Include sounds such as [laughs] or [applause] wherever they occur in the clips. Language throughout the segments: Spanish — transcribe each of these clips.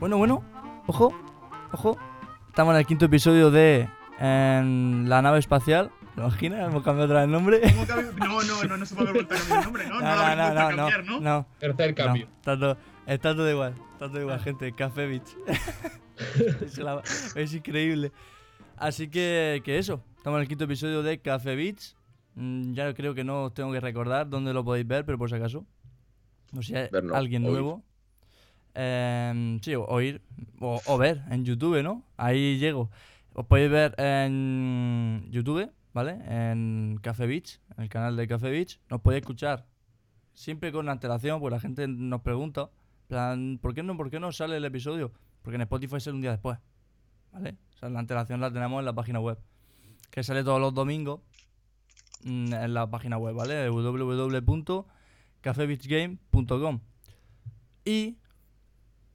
Bueno, bueno, ojo, ojo. Estamos en el quinto episodio de en la nave espacial. ¿Te imaginas? Hemos cambiado otra vez el nombre. No, no, no, no se puede volver a cambiar el nombre, ¿no? [laughs] No, no, lo habéis no, no, no, cambiar, ¿no? no, Tercer no, cambio. está, todo, está todo igual, está todo igual, gente. Café Beach. [laughs] es, la- es increíble. Así que, que eso, estamos en el quinto episodio de Café Beach. Mm, ya creo que no os tengo que recordar dónde lo podéis ver, pero por si acaso. No sé si hay Ver no, alguien nuevo. Em, sí, oír o, o ver en YouTube, ¿no? Ahí llego. Os podéis ver en YouTube, ¿vale? En Café Beach, en el canal de Café Beach. Nos podéis escuchar siempre con antelación, porque la gente nos pregunta, plan, ¿por qué no, por qué no sale el episodio? Porque en Spotify sale un día después, ¿vale? O sea, la antelación la tenemos en la página web, que sale todos los domingos mm, en la página web, ¿vale? www.cafebeachgame.com Y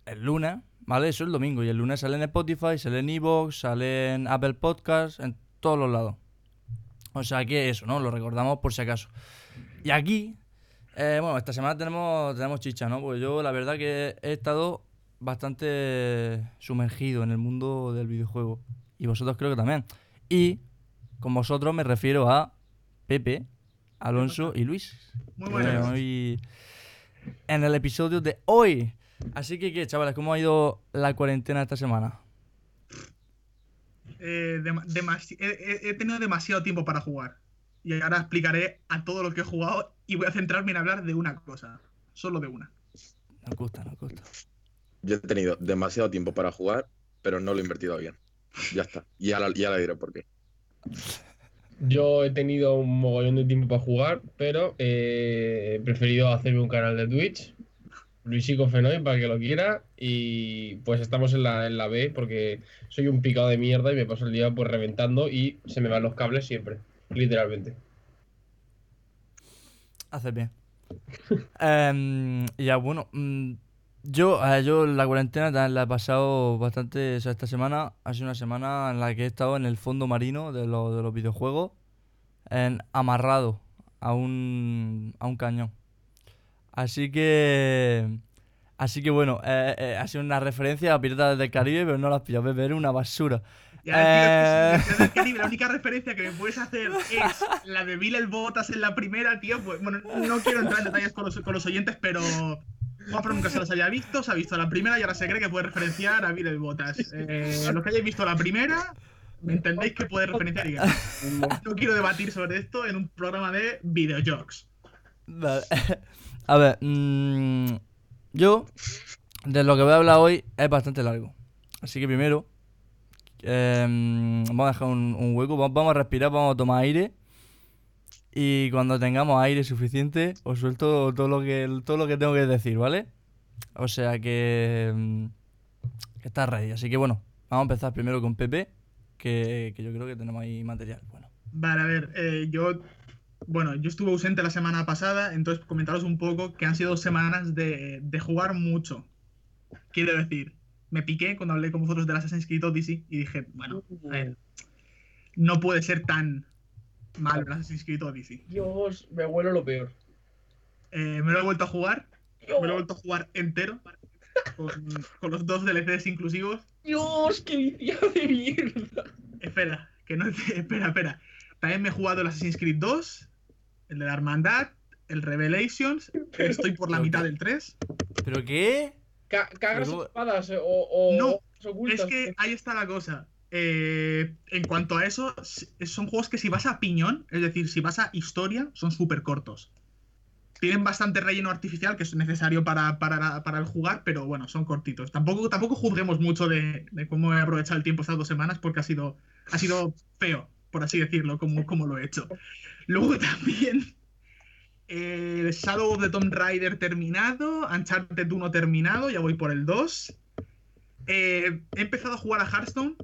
el lunes, ¿vale? Eso es el domingo, y el lunes sale en Spotify, sale en Evox, sale en Apple Podcasts, en todos los lados. O sea que eso, ¿no? Lo recordamos por si acaso. Y aquí, eh, bueno, esta semana tenemos, tenemos chicha, ¿no? Pues yo la verdad que he estado bastante sumergido en el mundo del videojuego. Y vosotros creo que también. Y con vosotros me refiero a Pepe, Alonso y Luis. Muy buenas. hoy- en el episodio de hoy. Así que, ¿qué, chavales? ¿Cómo ha ido la cuarentena esta semana? Eh, he, tenido demasiado tiempo para jugar. Y ahora explicaré a todo lo que he jugado y voy a centrarme en hablar de una cosa. Solo de una. Nos gusta, nos gusta. Yo he tenido demasiado tiempo para jugar, pero no lo he invertido bien. Ya está. Y ya, la- ya le diré por qué. Yo he tenido un mogollón de tiempo para jugar, pero eh, he preferido hacerme un canal de Twitch. Luisico Fenoy para que lo quiera. Y pues estamos en la, en la B porque soy un picado de mierda y me paso el día pues reventando y se me van los cables siempre. Literalmente. Haces bien. [laughs] Em, ya, bueno, mm, yo, yo la cuarentena la he pasado bastante. O sea, esta semana ha sido una semana en la que he estado en el fondo marino de, lo- de los videojuegos, en, amarrado a un, a un cañón. Así que. Así que bueno, eh, eh, ha sido una referencia a Piratas del Caribe, pero no la has pillado, Pepe, era una basura. Ya, tío, Eh. si- Caribe, [laughs] la única referencia que me puedes hacer es la de Bill el Botas en la primera, tío. Pues, bueno, no quiero entrar en detalles con los, con los oyentes, pero Juanfran nunca se las había visto, se ha visto la primera y ahora se cree que puede referenciar a Bill el Botas. Eh, los que hayáis visto la primera, me entendéis que puede referenciar y [laughs] no quiero debatir sobre esto en un programa de videojuegos. Vale. A ver, mm, yo de lo que voy a hablar hoy es bastante largo. Así que primero, em, vamos a dejar un, hueco, va- vamos a respirar, vamos a tomar aire. Y cuando tengamos aire suficiente, os suelto todo lo que, todo lo que tengo que decir, ¿vale? O sea que, que está ready. Así que bueno, vamos a empezar primero con Pepe, que, que yo creo que tenemos ahí material. Bueno, Vale, a ver, eh, yo. Bueno, yo estuve ausente la semana pasada, entonces comentaros un poco que han sido semanas de, de jugar mucho. Quiero decir, me piqué cuando hablé con vosotros del Assassin's Creed Odyssey y dije, bueno, a ver, no puede ser tan malo el Assassin's Creed Odyssey. Dios, me huelo lo peor. Eh, me lo he vuelto a jugar, me lo he vuelto a jugar entero, con, con los dos DLCs inclusivos. Dios, qué viciado de mierda. Espera, que no [laughs] espera, espera. También me he jugado el Assassin's Creed 2, el de la Hermandad, el Revelations, estoy por la mitad del 3. ¿pero qué? Ca- ¿Cagas Pero- espadas eh, o, o No, ocultas? Es que ahí está la cosa. Eh, en cuanto a eso, son juegos que si vas a piñón, es decir, si vas a historia, son súper cortos. Tienen bastante relleno artificial que es necesario para, para, para el jugar, pero bueno, son cortitos. Tampoco, tampoco juzguemos mucho de, de cómo he aprovechado el tiempo estas dos semanas, porque ha sido, ha sido feo, por así decirlo, como, como lo he hecho. Luego también eh, Shadow of the Tomb Raider terminado, Uncharted 1 terminado, ya voy por el 2. Eh, he empezado a jugar a Hearthstone.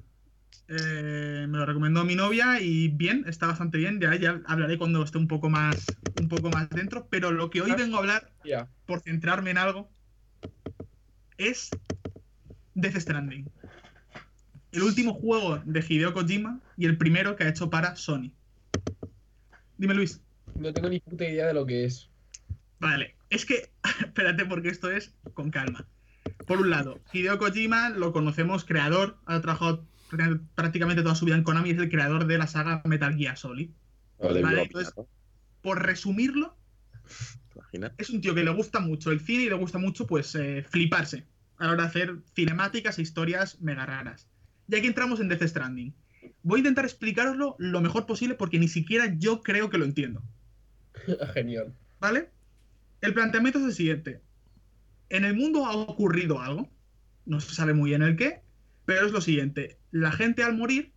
eh, me lo recomendó mi novia y bien, está bastante bien. Ya, ya hablaré cuando esté un poco más un poco más dentro. Pero lo que hoy vengo a hablar, por centrarme en algo, es Death Stranding. El último juego de Hideo Kojima y el primero que ha hecho para Sony. Dime, Luis. No tengo ni puta idea de lo que es. Vale, es que, [laughs] espérate porque esto es con calma. por un lado, Hideo Kojima lo conocemos, creador, ha trabajado prácticamente- toda su vida en Konami, es el creador de la saga Metal Gear Solid. Vale, Vale, entonces- Por resumirlo, es un tío que le gusta mucho el cine y le gusta mucho, pues, eh, fliparse a la hora de hacer cinemáticas e historias mega raras. Y aquí entramos en Death Stranding. Voy a intentar explicaroslo lo mejor posible porque ni siquiera yo creo que lo entiendo. [laughs] Genial. ¿Vale? El planteamiento es el siguiente. En el mundo ha ocurrido algo, no se sabe muy bien el qué, pero es lo siguiente. La gente al morir,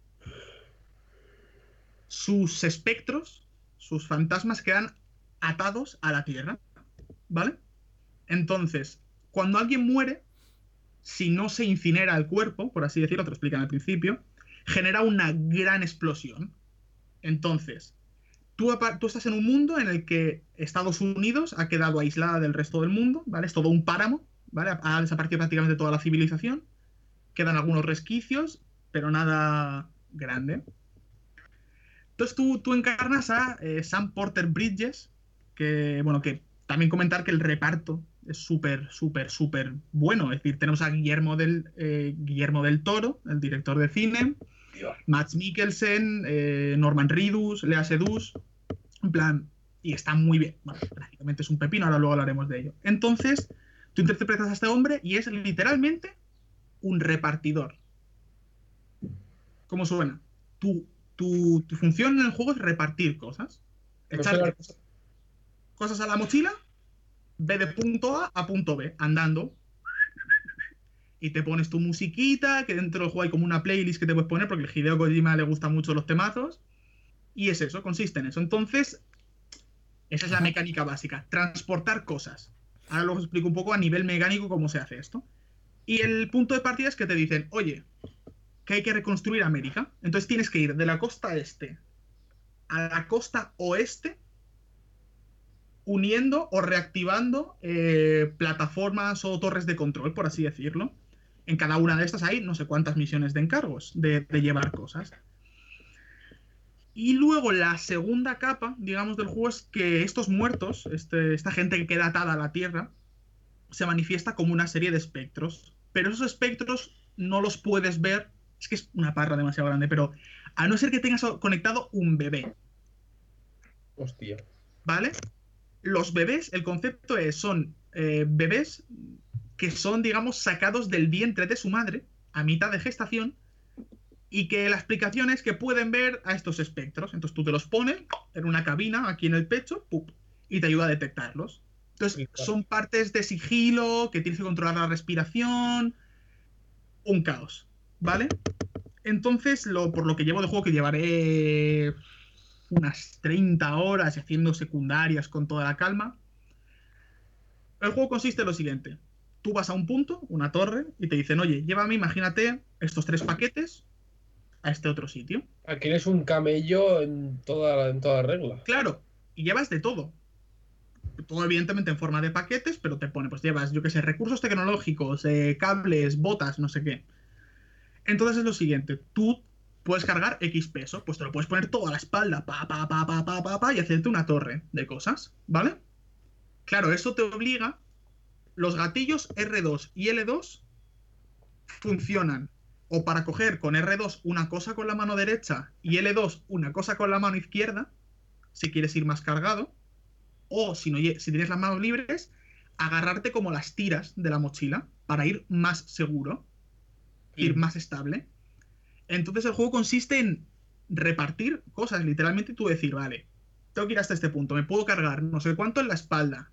sus espectros, sus fantasmas quedan atados a la tierra. ¿Vale? Entonces, cuando alguien muere, si no se incinera el cuerpo, por así decirlo, te lo explican al principio, genera una gran explosión. Entonces, tú, estás en un mundo en el que Estados Unidos ha quedado aislada del resto del mundo, ¿vale? Es todo un páramo, ¿vale? Ha desaparecido prácticamente toda la civilización. Quedan algunos resquicios, pero nada grande. Entonces tú, tú encarnas a eh, Sam Porter Bridges, que, bueno, que también comentar que el reparto es súper, súper, súper bueno. Es decir, tenemos a Guillermo del, eh, Guillermo del Toro, el director de cine, Max Mikkelsen, eh, Norman Reedus, Lea Sedus, en plan, y está muy bien. Bueno, prácticamente es un pepino, ahora luego hablaremos de ello. Entonces, tú interpretas a este hombre y es literalmente un repartidor. ¿Cómo suena? Tu, tu, tu función en el juego es repartir cosas. Echar cosas a la mochila, ve de punto A a punto B, andando. Y te pones tu musiquita, que dentro del juego hay como una playlist que te puedes poner, porque el Hideo Kojima le gustan mucho los temazos. Y es eso, consiste en eso. Entonces, esa es la mecánica básica, transportar cosas. Ahora luego os explico un poco a nivel mecánico cómo se hace esto. Y el punto de partida es que te dicen, oye, que hay que reconstruir América. Entonces tienes que ir de la costa este a la costa oeste uniendo o reactivando eh, plataformas o torres de control, por así decirlo. En cada una de estas hay no sé cuántas misiones de encargos de, de llevar cosas. Y luego la segunda capa, digamos, del juego es que estos muertos, este- esta gente que queda atada a la tierra, se manifiesta como una serie de espectros. Pero esos espectros no los puedes ver. Es que es una parra demasiado grande, pero a no ser que tengas conectado un bebé. Hostia. ¿Vale? Los bebés, el concepto es, son eh, bebés que son, digamos, sacados del vientre de su madre a mitad de gestación y que la explicación es que pueden ver a estos espectros. Entonces tú te los pones en una cabina aquí en el pecho ¡pup! y te ayuda a detectarlos. Entonces son partes de sigilo, que tienes que controlar la respiración, un caos, ¿vale? Entonces, lo, por lo que llevo de juego, que llevaré unas 30 horas haciendo secundarias con toda la calma. El juego consiste en lo siguiente. Tú vas a un punto, una torre, y te dicen, oye, llévame, imagínate, estos tres paquetes a este otro sitio. Aquí eres un camello en toda, en toda regla. Claro, y llevas de todo. Todo evidentemente en forma de paquetes, pero te pone, pues llevas, yo qué sé, recursos tecnológicos, eh, cables, botas, no sé qué. Entonces es lo siguiente, tú puedes cargar X peso, pues te lo puedes poner toda la espalda, pa, pa, pa, pa, pa, pa, pa, y hacerte una torre de cosas, ¿vale? Claro, eso te obliga, los gatillos R2 y L2 funcionan o para coger con R2 una cosa con la mano derecha y L2 una cosa con la mano izquierda, si quieres ir más cargado, o si, no, si tienes las manos libres, agarrarte como las tiras de la mochila para ir más seguro, ir más estable. Entonces el juego consiste en repartir cosas, literalmente tú decir, vale, tengo que ir hasta este punto, me puedo cargar no sé cuánto en la espalda,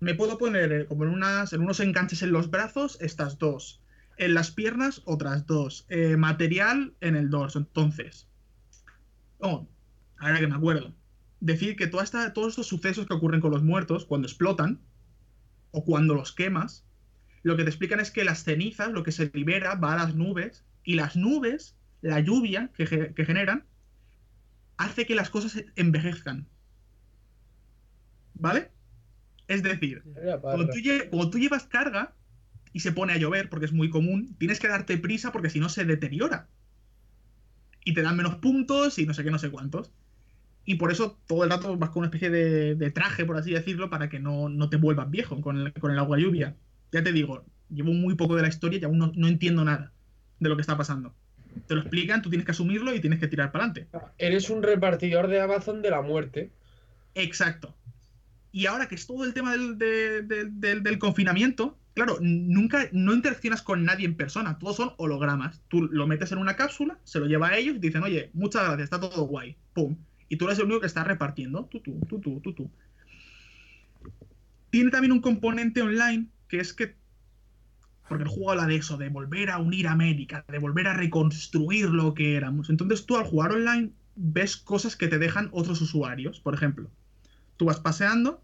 me puedo poner eh, como en, unas, en unos enganches en los brazos, estas dos, en las piernas otras dos, eh, material en el dorso, entonces... Oh, ahora que me acuerdo. Decir que toda esta- todos estos sucesos que ocurren con los muertos, cuando explotan, o cuando los quemas, lo que te explican es que las cenizas, lo que se libera, va a las nubes, y las nubes, la lluvia que, ge- que generan, hace que las cosas envejezcan. ¿Vale? Es decir, tú, cuando tú llevas carga y se pone a llover, porque es muy común, tienes que darte prisa porque si no se deteriora. Y te dan menos puntos y no sé qué, no sé cuántos. Y por eso todo el rato vas con una especie de, de traje, por así decirlo, para que no, no te vuelvas viejo con el, con el agua lluvia. Ya te digo, llevo muy poco de la historia y aún no, no entiendo nada de lo que está pasando. Te lo explican, tú tienes que asumirlo y tienes que tirar para adelante. Eres un repartidor de Amazon de la muerte. Exacto. Y ahora que es todo el tema del, de- de- del- del confinamiento, claro, nunca, no interaccionas con nadie en persona, todos son hologramas. Tú lo metes en una cápsula, se lo lleva a ellos y dicen, oye, muchas gracias, está todo guay. Pum. Y tú eres el único que está repartiendo. Tú, tú, tú, tú, tú, tú. Tiene también un componente online que es que. Porque el juego habla de eso, de volver a unir América, de volver a reconstruir lo que éramos. Entonces tú al jugar online ves cosas que te dejan otros usuarios. Por ejemplo, tú vas paseando,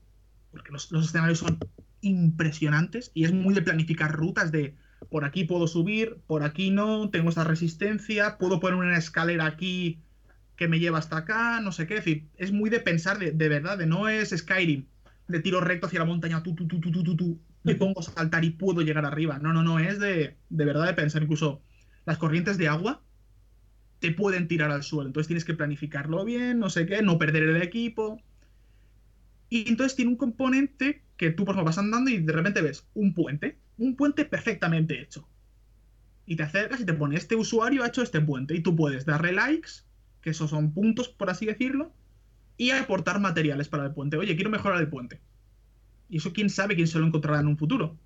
porque los, escenarios son impresionantes y es muy de planificar rutas de por aquí puedo subir, por aquí no, tengo esta resistencia, puedo poner una escalera aquí que me lleva hasta acá, no sé qué. Es decir, es muy de pensar de, verdad, de no es Skyrim, de tiro recto hacia la montaña, tú, tú, tú, tú, tú, tú, me pongo a saltar y puedo llegar arriba. No, no, no, es de, de verdad de pensar incluso las corrientes de agua te pueden tirar al suelo, entonces tienes que planificarlo bien, no sé qué, no perder el equipo. Y entonces tiene un componente que tú, por ejemplo, vas andando y de repente ves un puente, un puente perfectamente hecho. Y te acercas y te pone, este usuario ha hecho este puente. Y tú puedes darle likes, que esos son puntos, por así decirlo, y aportar materiales para el puente. Oye, quiero mejorar el puente. Y eso quién sabe quién se lo encontrará en un futuro.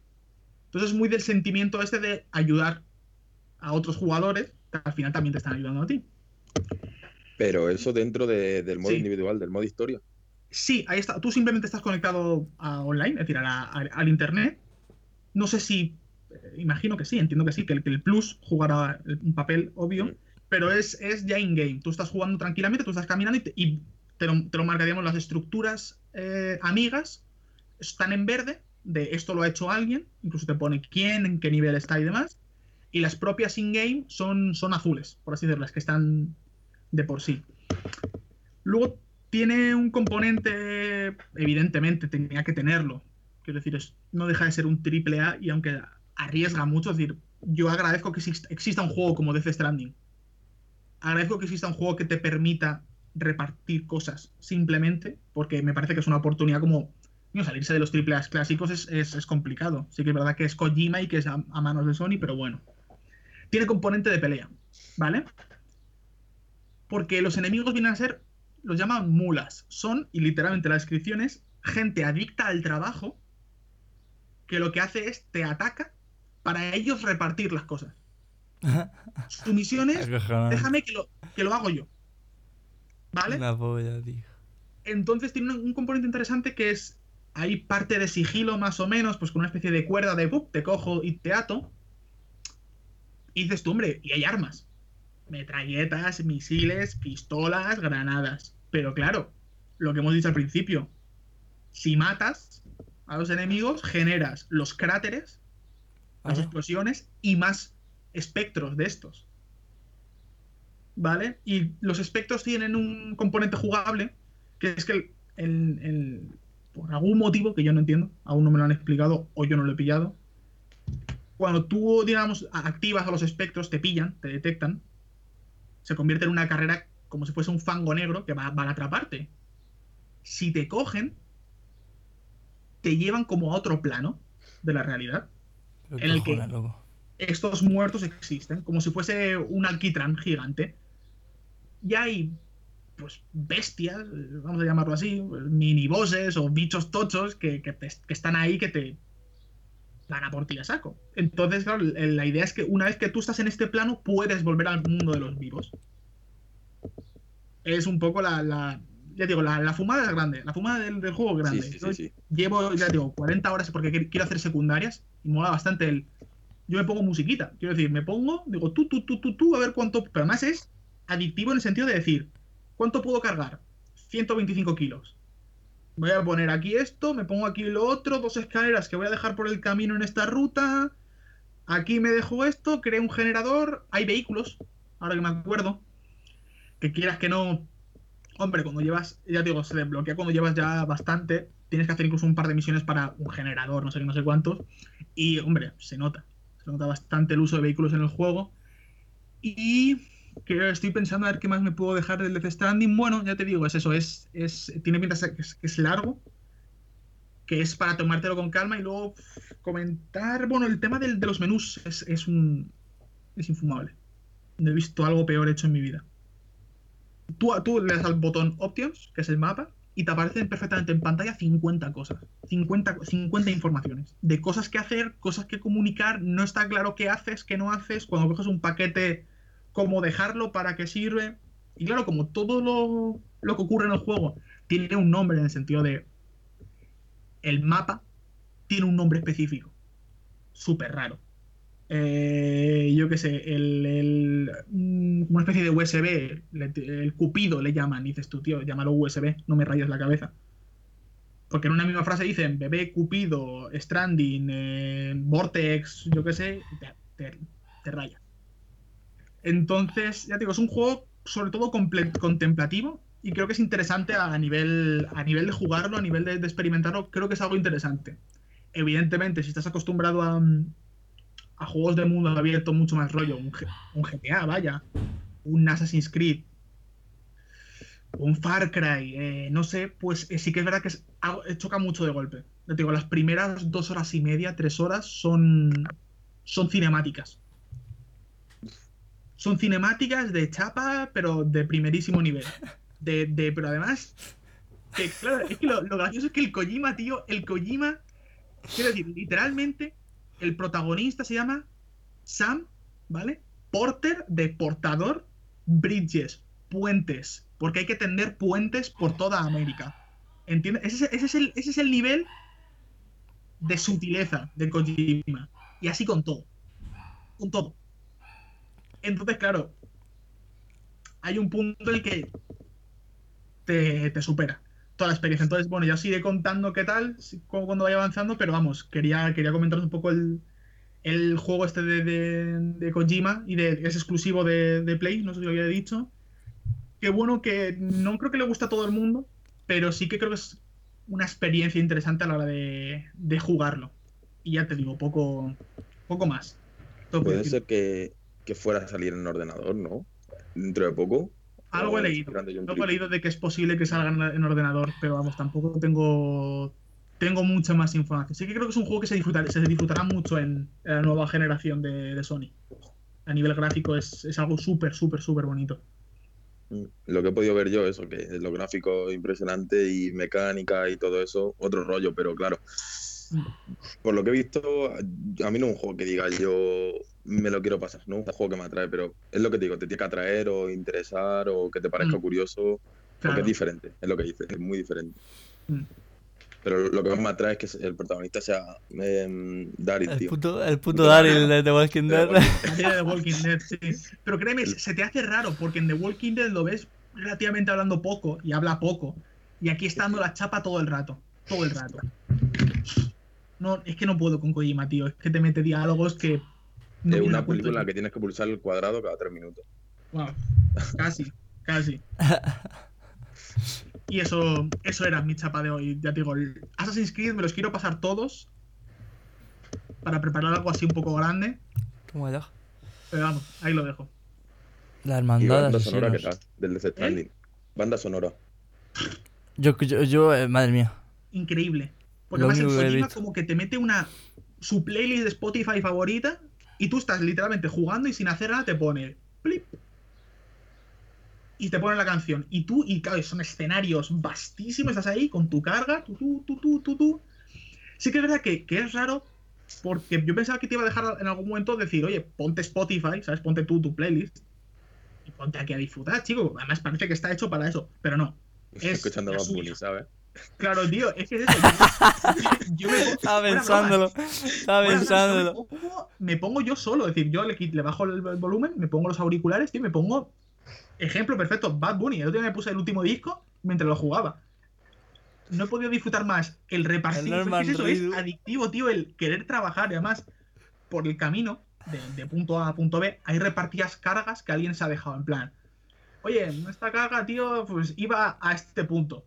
Entonces es muy del sentimiento este de ayudar a otros jugadores que al final también te están ayudando a ti. Pero eso dentro de- del modo Sí. individual, del modo historia. Sí, ahí está. Tú simplemente estás conectado a online, es decir, a la- a- al internet. No sé si. eh, imagino que sí, entiendo que sí, que el, que el Plus jugará un papel obvio, Mm. pero es, es ya in-game. Tú estás jugando tranquilamente, tú estás caminando y te, y te lo, te lo marca, digamos, las estructuras eh, amigas están en verde, de esto lo ha hecho alguien, incluso te pone quién, en qué nivel está y demás. Y las propias in-game son, son azules, por así decirlo, las que están de por sí. Luego tiene un componente, evidentemente, tenía que tenerlo. Quiero decir, es- no deja de ser un triple A y aunque arriesga mucho, es decir, yo agradezco que exist- exista un juego como Death Stranding. Agradezco que exista un juego que te permita repartir cosas simplemente, porque me parece que es una oportunidad como no, salirse de los triple A clásicos es, es- es complicado. Sí que es verdad que es Kojima y que es a, a manos de Sony, pero bueno. Tiene componente de pelea, ¿vale? Porque los enemigos vienen a ser, los llaman mulas. Son, y literalmente la descripción es, gente adicta al trabajo que lo que hace es te ataca para ellos repartir las cosas. [laughs] Su misión es, déjame que lo, que lo hago yo. ¿Vale? Polla, tío. Entonces tiene un, un componente interesante que es, hay parte de sigilo más o menos, pues con una especie de cuerda de, ¡pup! te cojo y te ato. Y dices tú, hombre, y hay armas. Metralletas, misiles, pistolas, granadas. Pero claro, lo que hemos dicho al principio, si matas a los enemigos, generas los cráteres, las explosiones y más espectros de estos. ¿Vale? Y los espectros tienen un componente jugable, que es que el- el- el- por algún motivo que yo no entiendo, aún no me lo han explicado o yo no lo he pillado, cuando tú, digamos, activas a los espectros, te pillan, te detectan, se convierte en una carrera como si fuese un fango negro que va, van a atraparte. Si te cogen, te llevan como a otro plano de la realidad en el que- estos muertos existen, como si fuese un alquitrán gigante. Y hay, pues, bestias, vamos a llamarlo así, mini bosses o bichos tochos que, que te- que están ahí que te van a por ti a saco. Entonces, claro, la idea es que una vez que tú estás en este plano, puedes volver al mundo de los vivos. Es un poco la. la- ya digo, la, la fumada es grande. La fumada del, del juego es grande. sí, Yo sí, sí. llevo, ya digo, 40 horas porque qu- quiero hacer secundarias y mola bastante el. Yo me pongo musiquita, quiero decir, me pongo, digo, tú, tú, tú, tú, tú, a ver cuánto. Pero además es adictivo en el sentido de decir, ¿cuánto puedo cargar? 125 kilos. Voy a poner aquí esto, me pongo aquí lo otro, dos escaleras que voy a dejar por el camino en esta ruta. Aquí me dejo esto, creo un generador. Hay vehículos, ahora que me acuerdo. Que quieras que no. Hombre, cuando llevas, ya digo, se desbloquea cuando llevas ya bastante. Tienes que hacer incluso un par de misiones para un generador, no sé qué, no sé cuántos. Y, hombre, se nota. Se nota bastante el uso de vehículos en el juego. Y que estoy pensando a ver qué más me puedo dejar del Death Stranding. Bueno, ya te digo, es eso, es, es tiene pinta que es, es largo, que es para tomártelo con calma y luego comentar. Bueno, el tema del- de los menús es, es un. es infumable. No he visto algo peor hecho en mi vida. Tú, tú le das al botón Options, que es el mapa, y te aparecen perfectamente en pantalla 50 cosas. 50, co- 50 informaciones. De cosas que hacer, cosas que comunicar. No está claro qué haces, qué no haces. Cuando coges un paquete, cómo dejarlo, para qué sirve. Y claro, como todo lo, lo que ocurre en el juego tiene un nombre en el sentido de. El mapa tiene un nombre específico. Súper raro. Eh, yo qué sé, el, mm, una especie de USB, el Cupido le llaman, dices tú, tío, llámalo USB, no me rayes la cabeza. Porque en una misma frase dicen bebé, Cupido, Stranding, eh, Vortex, yo qué sé, y te- te raya. Entonces, ya te digo, es un juego sobre todo contemplativo y creo que es interesante a nivel, a nivel de jugarlo, a nivel de, experimentarlo, creo que es algo interesante. Evidentemente, si estás acostumbrado a, mm, a juegos de mundo abierto mucho más rollo, un, GTA, vaya, un Assassin's Creed, un Far Cry, eh, no sé, pues eh, sí que es verdad que eh, choca mucho de golpe. Te digo, las primeras dos horas y media, tres horas son, son cinemáticas. Son cinemáticas de chapa, pero de primerísimo nivel. De, de- pero además, claro, es que lo, gracioso es que el Kojima, tío, el Kojima, quiero decir, literalmente, el protagonista se llama Sam, ¿vale? Porter de portador, bridges, puentes, porque hay que tender puentes por toda América. ¿Entiendes? Ese, es- ese es el, ese es el nivel de sutileza de Kojima. Y así con todo. Con todo. Entonces, claro, hay un punto en el que te, te supera toda la experiencia. Entonces, bueno, ya os iré contando qué tal cuando vaya avanzando, pero vamos, quería, quería comentaros un poco el, el juego este de, de, Kojima y de, es exclusivo de, Play, no sé si lo había dicho. Qué bueno que no creo que le guste a todo el mundo, pero sí que creo que es una experiencia interesante a la hora de, jugarlo. Y ya te digo, poco, poco más. Puede ser que, que fuera a salir en ordenador, ¿no? Dentro de poco. Algo he leído. Algo he leído de que es posible que salga en- en ordenador, pero vamos, tampoco tengo tengo mucha más información. Sí que creo que es un juego que se disfrutará, se disfrutará mucho en, en la nueva generación de, de Sony. A nivel gráfico es, es algo súper, súper, súper bonito. Mm, Lo que he podido ver yo, eso, que los gráficos impresionantes y mecánica y todo eso, otro rollo, pero claro, Mm. por lo que he visto, a a mí no es un juego que diga yo me lo quiero pasar, no es un juego que me atrae, pero es lo que te digo, te tiene que atraer o interesar o que te parezca Mm. curioso, porque es diferente, es lo que dices, es muy diferente. Mm. Pero lo que más me atrae es que el protagonista sea em, Daryl, tío. puto, el puto Daryl de The Walking De Dead. The Walking de The Walking Dead, sí. [laughs] Pero créeme, se te hace raro, porque en The Walking Dead lo ves relativamente hablando poco y habla poco. Y aquí está dando la chapa todo el rato. Todo el rato. No, es que no puedo con Kojima, tío. Es que te mete diálogos que. Es vienen una película en la que tienes que pulsar el cuadrado cada tres minutos. Wow, casi, casi. [laughs] Y eso, eso era mi chapa de hoy. Ya te digo, el Assassin's Creed me los quiero pasar todos para preparar algo así un poco grande. Ya. Pero vamos, ahí lo dejo. La hermandad de banda sonora, ¿qué tal? Del Death Stranding. Banda sonora. Yo, yo, yo, eh, madre mía. Increíble. Porque Lo además el Kojima como que te mete una su playlist de Spotify favorita y tú estás literalmente jugando y sin hacer nada te pone plip y te pone la canción. Y tú y claro son escenarios vastísimos estás ahí con tu carga tú tú tú tú tú tú sí que es verdad que, que es raro porque yo pensaba que te iba a dejar en algún momento decir oye ponte Spotify sabes ponte tú tu playlist y ponte aquí a disfrutar chico. Además parece que está hecho para eso pero no. Es Escuchando Bad. Bunny, ¿sabes? Claro, tío, es que es eso. Yo, yo me pongo- Estaba pensándolo. Estaba pensándolo. yo Me pongo, me pongo yo solo, es decir, yo le, le bajo el, el volumen, me pongo los auriculares, tío, y me pongo. Ejemplo perfecto, Bad Bunny. El otro día me puse el último disco mientras lo jugaba. No he podido disfrutar más el repartir. El Es, que eso, es adictivo, tío, el querer trabajar. Y además, por el camino, de, de punto A a punto B, hay repartidas cargas que alguien se ha dejado. En plan, oye, esta carga, tío, pues iba a este punto.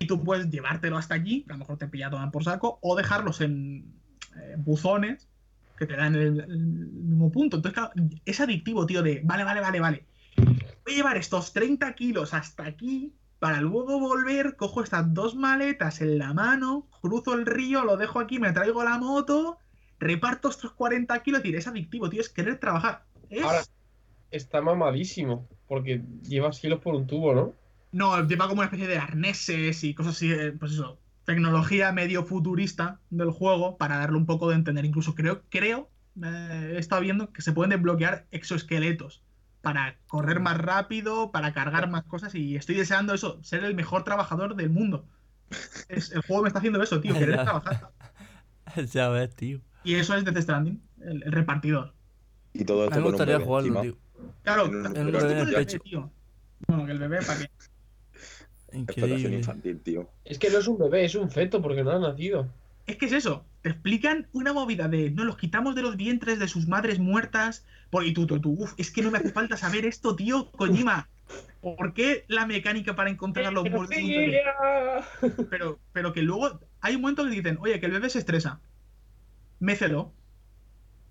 Y tú puedes llevártelo hasta allí, que a lo mejor te pilla toman por saco, o dejarlos en eh, buzones que te dan el, mismo punto. Entonces, claro, es adictivo, tío, de vale, vale, vale, vale. Voy a llevar estos 30 kilos hasta aquí para luego volver, cojo estas dos maletas en la mano, cruzo el río, lo dejo aquí, me traigo la moto, reparto estos 40 kilos, es es adictivo, tío, es querer trabajar. Ahora, está mamadísimo, porque llevas kilos por un tubo, ¿no? No, lleva como una especie de arneses y cosas así, eh, pues eso, tecnología medio futurista del juego para darle un poco de entender. Incluso creo, creo, eh, he estado viendo que se pueden desbloquear exoesqueletos para correr más rápido, para cargar más cosas y estoy deseando eso, ser el mejor trabajador del mundo. Es- el juego me está haciendo eso, tío, querer trabajar. [laughs] ya ves, tío. Y eso es Death Stranding, el, el repartidor. Y todo esto me con un gustaría bebé jugarlo, encima. tío. Claro, En un- pero en un estoy bebé con en el bebé, tío. Bueno, que el bebé, ¿para qué? Explotación infantil, tío. Es que no es un bebé, es un feto, porque no ha nacido. Es que es eso. Te explican una movida de no los quitamos de los vientres de sus madres muertas. Por, y tú, tú, tú, uf, es que no me hace falta saber esto, tío, Kojima. ¿Por qué la mecánica para encontrar los muertos? [laughs] Pero, pero que luego hay un momento que dicen, oye, que el bebé se estresa. Mécelo.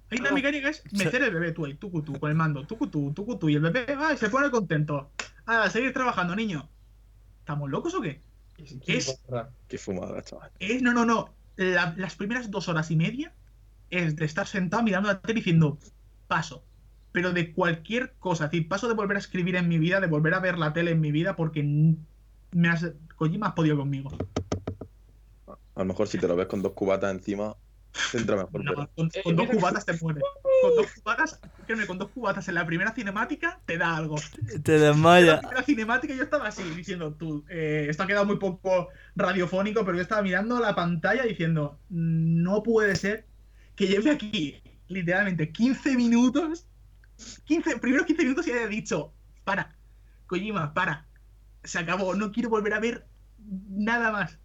Hay una Ah. mecánica que es mecer el bebé tú ahí, tú, tú, con el mando, tú, tú, tú, tú, y el bebé va y se pone contento. A seguir trabajando, niño. ¿Estamos locos o qué? Es- Qué fumada, chaval. Es, no, no, no. La- las primeras dos horas y media es de estar sentado mirando la tele diciendo paso. Pero de cualquier cosa. Es decir, paso de volver a escribir en mi vida, de volver a ver la tele en mi vida, porque me has. Kojima has podido conmigo. A lo mejor si te lo ves con dos cubatas encima, te entra mejor. No, pero- con, con dos cubatas te mueres. Con dos cubatas, créeme, con dos cubatas en la primera cinemática te da algo. Te En la desmaya. primera cinemática yo estaba así, diciendo, tú, eh, esto ha quedado muy poco radiofónico, pero yo estaba mirando la pantalla diciendo, no puede ser que lleve aquí literalmente 15 minutos, 15, primeros 15 minutos y haya dicho, para, Kojima, para, se acabó, no quiero volver a ver nada más.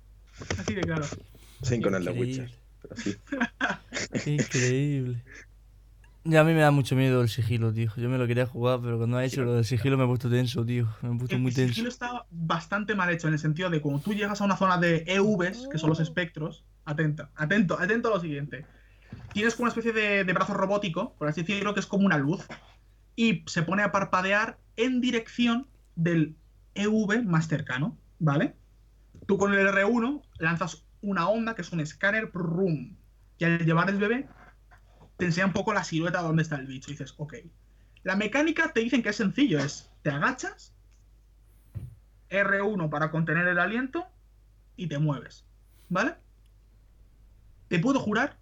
Así de claro. Sin con el. Witcher. Pero sí. [laughs] Increíble. Ya a mí me da mucho miedo el sigilo, tío. Yo me lo quería jugar, pero cuando ha hecho lo del sigilo me he puesto tenso, tío. Me he puesto El muy tenso. sigilo está bastante mal hecho en el sentido de cuando tú llegas a una zona de EVs, que son los espectros, atenta, atento, atento a lo siguiente. Tienes como una especie de, de brazo robótico, por así decirlo, que es como una luz, y se pone a parpadear en dirección del EV más cercano, ¿vale? Tú con el R1 lanzas una onda, que es un escáner, prum, y al llevar el bebé, te enseña un poco la silueta de dónde está el bicho. Dices, ok. La mecánica te dicen que es sencillo, es te agachas, R1 para contener el aliento y te mueves. ¿Vale? Te puedo jurar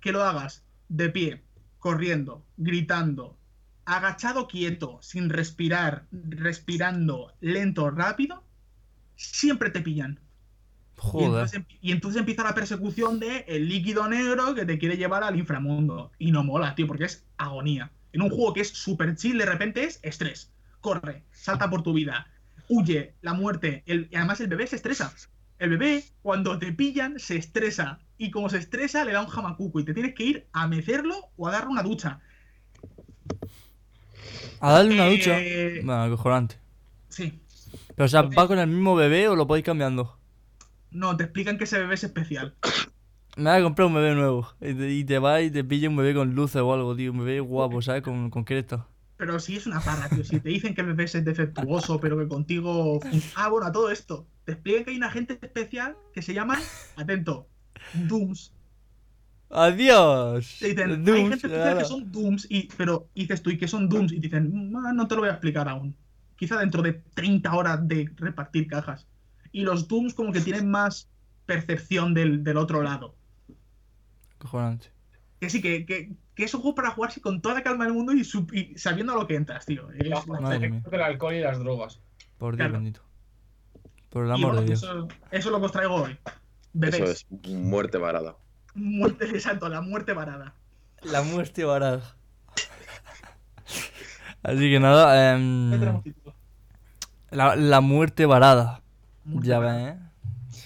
que lo hagas de pie, corriendo, gritando, agachado quieto, sin respirar, respirando lento, rápido, siempre te pillan. Y Joder. entonces, y entonces empieza la persecución de el líquido negro que te quiere llevar al inframundo. Y no mola, tío, porque es agonía. En un juego que es super chill, de repente es estrés. Corre, salta por tu vida, huye, la muerte. El- y además el bebé se estresa. El bebé, cuando te pillan, se estresa. Y como se estresa, le da un jamacuco. Y te tienes que ir a mecerlo o a darle una ducha. A darle una Eh, ducha. Bueno, cojonante. Sí. Pero, o sea, ¿va con el mismo bebé o lo podéis cambiando? No, te explican que ese bebé es especial. Me voy a comprar un bebé nuevo. Y te, y te vas y te pilla un bebé con luces o algo, tío. Un bebé guapo, ¿sabes? Con, con cresta. Pero sí es una parra, tío. Si te dicen que el bebé es defectuoso, pero que contigo. Ah, bueno, a todo esto. Te explican que hay un agente especial que se llama, atento, Dooms. ¡Adiós! Te dicen, hay gente especial que son Dooms, y, pero dices tú, ¿y qué son Dooms? Y te dicen, "Mm, no te lo voy a explicar aún. Quizá dentro de 30 horas de repartir cajas. Y los Dooms como que tienen más percepción del, del otro lado. Cojonante. Que sí, que, que, que es un juego para jugarse con toda la calma del mundo y, sabiendo a lo que entras, tío. Es del alcohol y las drogas. Por Dios Claro. bendito. Por el amor bueno, de Dios. Eso, eso es lo que os traigo hoy. Bebés. Eso es muerte varada. Muerte, [laughs] exacto, la muerte varada. La muerte barada. Así que nada, em, la, la muerte varada. Muerte Ya ¿eh?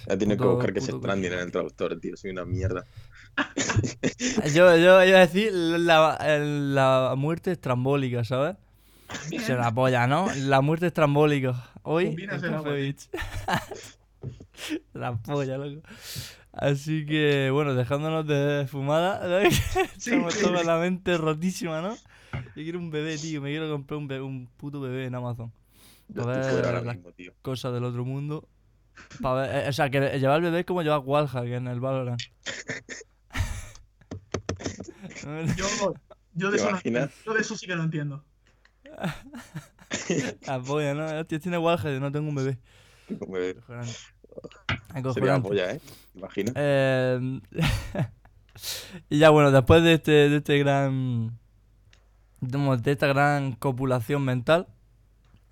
Ya tienes que Puto- buscar que se Stranding en el traductor, tío. Soy una mierda. Yo, yo iba a decir la, la muerte estrambólica, ¿sabes? Se la polla, ¿no? La muerte estrambólica. Hoy, [laughs] la polla, loco. Así que, bueno, dejándonos de fumada, ¿no? [laughs] Sí, estamos sí, todos con sí. la mente rotísima, ¿no? Yo quiero un bebé, tío. Me quiero comprar un, bebé- un puto bebé en Amazon. A ver, ahora la- mismo, tío. Cosas del otro mundo. Pa' ver- eh, o sea, que llevar al bebé es como llevar Wallhack en el Valorant. [laughs] Yo, yo, de ¿Te eso no yo de eso sí que no entiendo. La [laughs] polla, ¿no? Hostia, tiene Wallhack y no tengo un bebé. Me- Acojonante. Sería Acojonante. polla, ¿eh? ¿Te imaginas? Eh, [laughs] y ya bueno, después de este, de este gran. De esta gran copulación mental.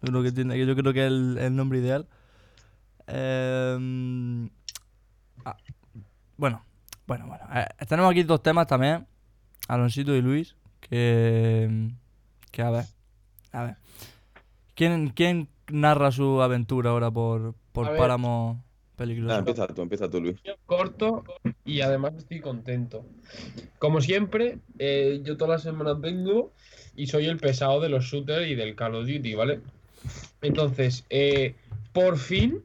Yo creo que, tiene, que yo creo que es el, el nombre ideal. Eh, ah, bueno, bueno, bueno. eh, tenemos aquí dos temas también. Alonsito y Luis. Que. Que a ver. A ver. ¿Quién, quién narra su aventura ahora por, por. Páramo Peligroso? Ah, empieza tú, empieza tú, Luis. corto y además estoy contento. Como siempre, eh, yo todas las semanas vengo y soy el pesado de los shooters y del Call of Duty, ¿vale? Entonces, eh, por fin,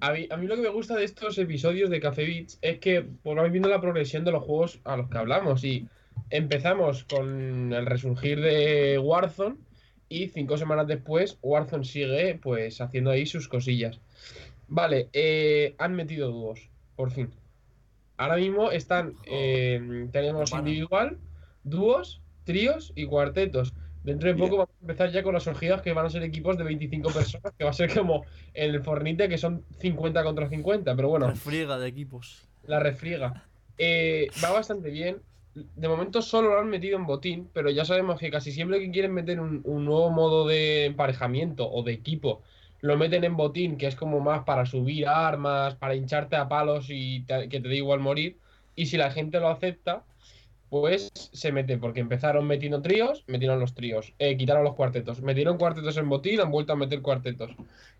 a mí, a mí lo que me gusta de estos episodios de Café Beats es que pues, vais viendo la progresión de los juegos a los que hablamos y empezamos con el resurgir de Warzone y cinco semanas después Warzone sigue pues haciendo ahí sus cosillas. Vale, eh, han metido dúos, por fin. Ahora mismo están, eh, tenemos individual, dúos, tríos y cuartetos. Dentro de Bien. poco vamos a empezar ya con las orgías que van a ser equipos de 25 personas, que va a ser como en el Fornite, que son 50 contra 50, pero bueno, Refriega de equipos. la refriega. Eh, va bastante bien. De momento solo lo han metido en botín, pero ya sabemos que casi siempre que quieren meter un, un nuevo modo de emparejamiento o de equipo, lo meten en botín, que es como más para subir armas, para hincharte a palos y te- que te da igual morir. Y si la gente lo acepta, pues se mete, porque empezaron metiendo tríos, metieron los tríos, eh, quitaron los cuartetos, metieron cuartetos en botín, han vuelto a meter cuartetos.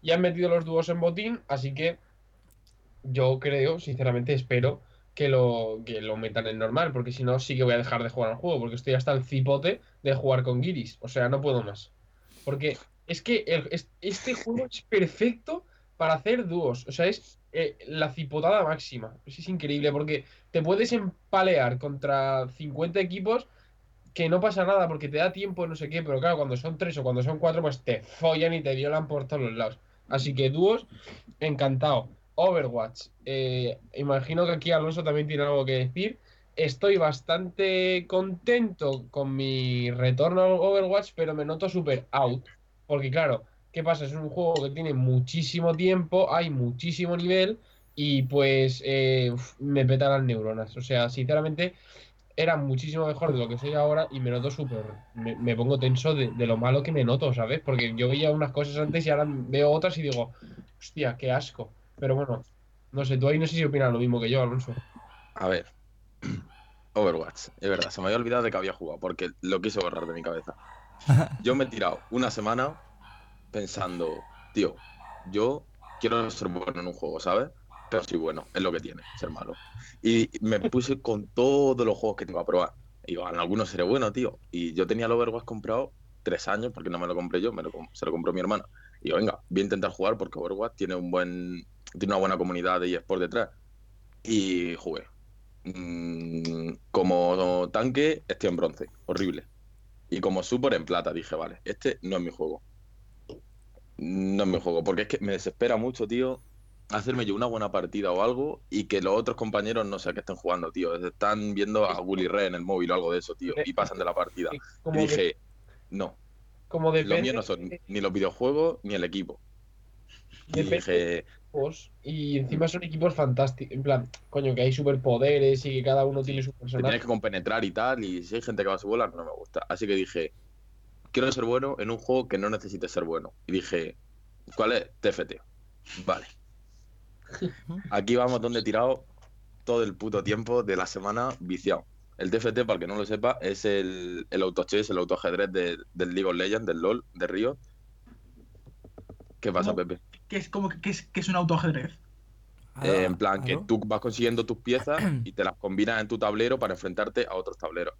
Y han metido los dúos en botín, así que yo creo, sinceramente, espero que lo, que lo metan en normal, porque si no, sí que voy a dejar de jugar al juego, porque estoy hasta el cipote de jugar con Giris. O sea, no puedo más. Porque es que es- este juego es perfecto para hacer dúos. O sea, es eh, la cipotada máxima. Es, increíble, porque te puedes empalear contra 50 equipos que no pasa nada, porque te da tiempo, no sé qué, pero claro, cuando son tres o cuando son cuatro, pues te follan y te violan por todos los lados. Así que dúos, encantado. Overwatch. eh, imagino que aquí Alonso también tiene algo que decir. Estoy bastante contento con mi retorno a Overwatch, pero me noto súper out. Porque claro, ¿qué pasa? Es un juego que tiene muchísimo tiempo, hay muchísimo nivel y pues eh, uf, me petan las neuronas. O sea, sinceramente, era muchísimo mejor de lo que soy ahora y me noto súper... Me, me pongo tenso de, de lo malo que me noto, ¿sabes? Porque yo veía unas cosas antes y ahora veo otras y digo, hostia, qué asco. Pero bueno, no sé, tú ahí no sé si opinas lo mismo que yo, Alonso. A ver. [clears throat] Overwatch, es verdad, se me había olvidado de que había jugado, porque lo quise borrar de mi cabeza. [laughs] Yo me he tirado una semana pensando, tío, yo quiero ser bueno en un juego, ¿sabes? Pero sí, bueno, es lo que tiene, ser malo. Y me puse con todos los juegos que tengo a probar. Y digo, en algunos seré bueno, tío. Y yo tenía el Overwatch comprado tres años, porque no me lo compré yo, me lo, se lo compró mi hermana. Y yo, venga, voy a intentar jugar porque Overwatch tiene un buen tiene una buena comunidad de eSport detrás. Y jugué. Mm, como tanque, estoy en bronce. Horrible. Y como super en plata, dije, vale, este no es mi juego. No mi juego. Porque es que me desespera mucho, tío, hacerme yo una buena partida o algo y que los otros compañeros no sé a qué estén jugando, tío. Están viendo a Willy Red en el móvil o algo de eso, tío. Y pasan de la partida. Y de- dije, no, como los depende míos no son ni los videojuegos ni el equipo. Y dije, equipos, y encima son equipos fantásticos. En plan, coño, que hay superpoderes y que cada uno tiene su te personaje. tienes que compenetrar y tal, y si hay gente que va a su volar, no me gusta. Así que dije, quiero ser bueno en un juego que no necesite ser bueno. Y dije, ¿cuál es? TFT. Vale. Aquí vamos donde he tirado todo el puto tiempo de la semana viciado. El TFT, para el que no lo sepa, es el, el autochess, el autoajedrez de- del League of Legends, del LOL, de Río. ¿Qué pasa, ¿Cómo? Pepe? Que es como que, es, que es un autoajedrez. Eh, en plan, que tú vas consiguiendo tus piezas [clears throat] y te las combinas en tu tablero para enfrentarte a otros tableros.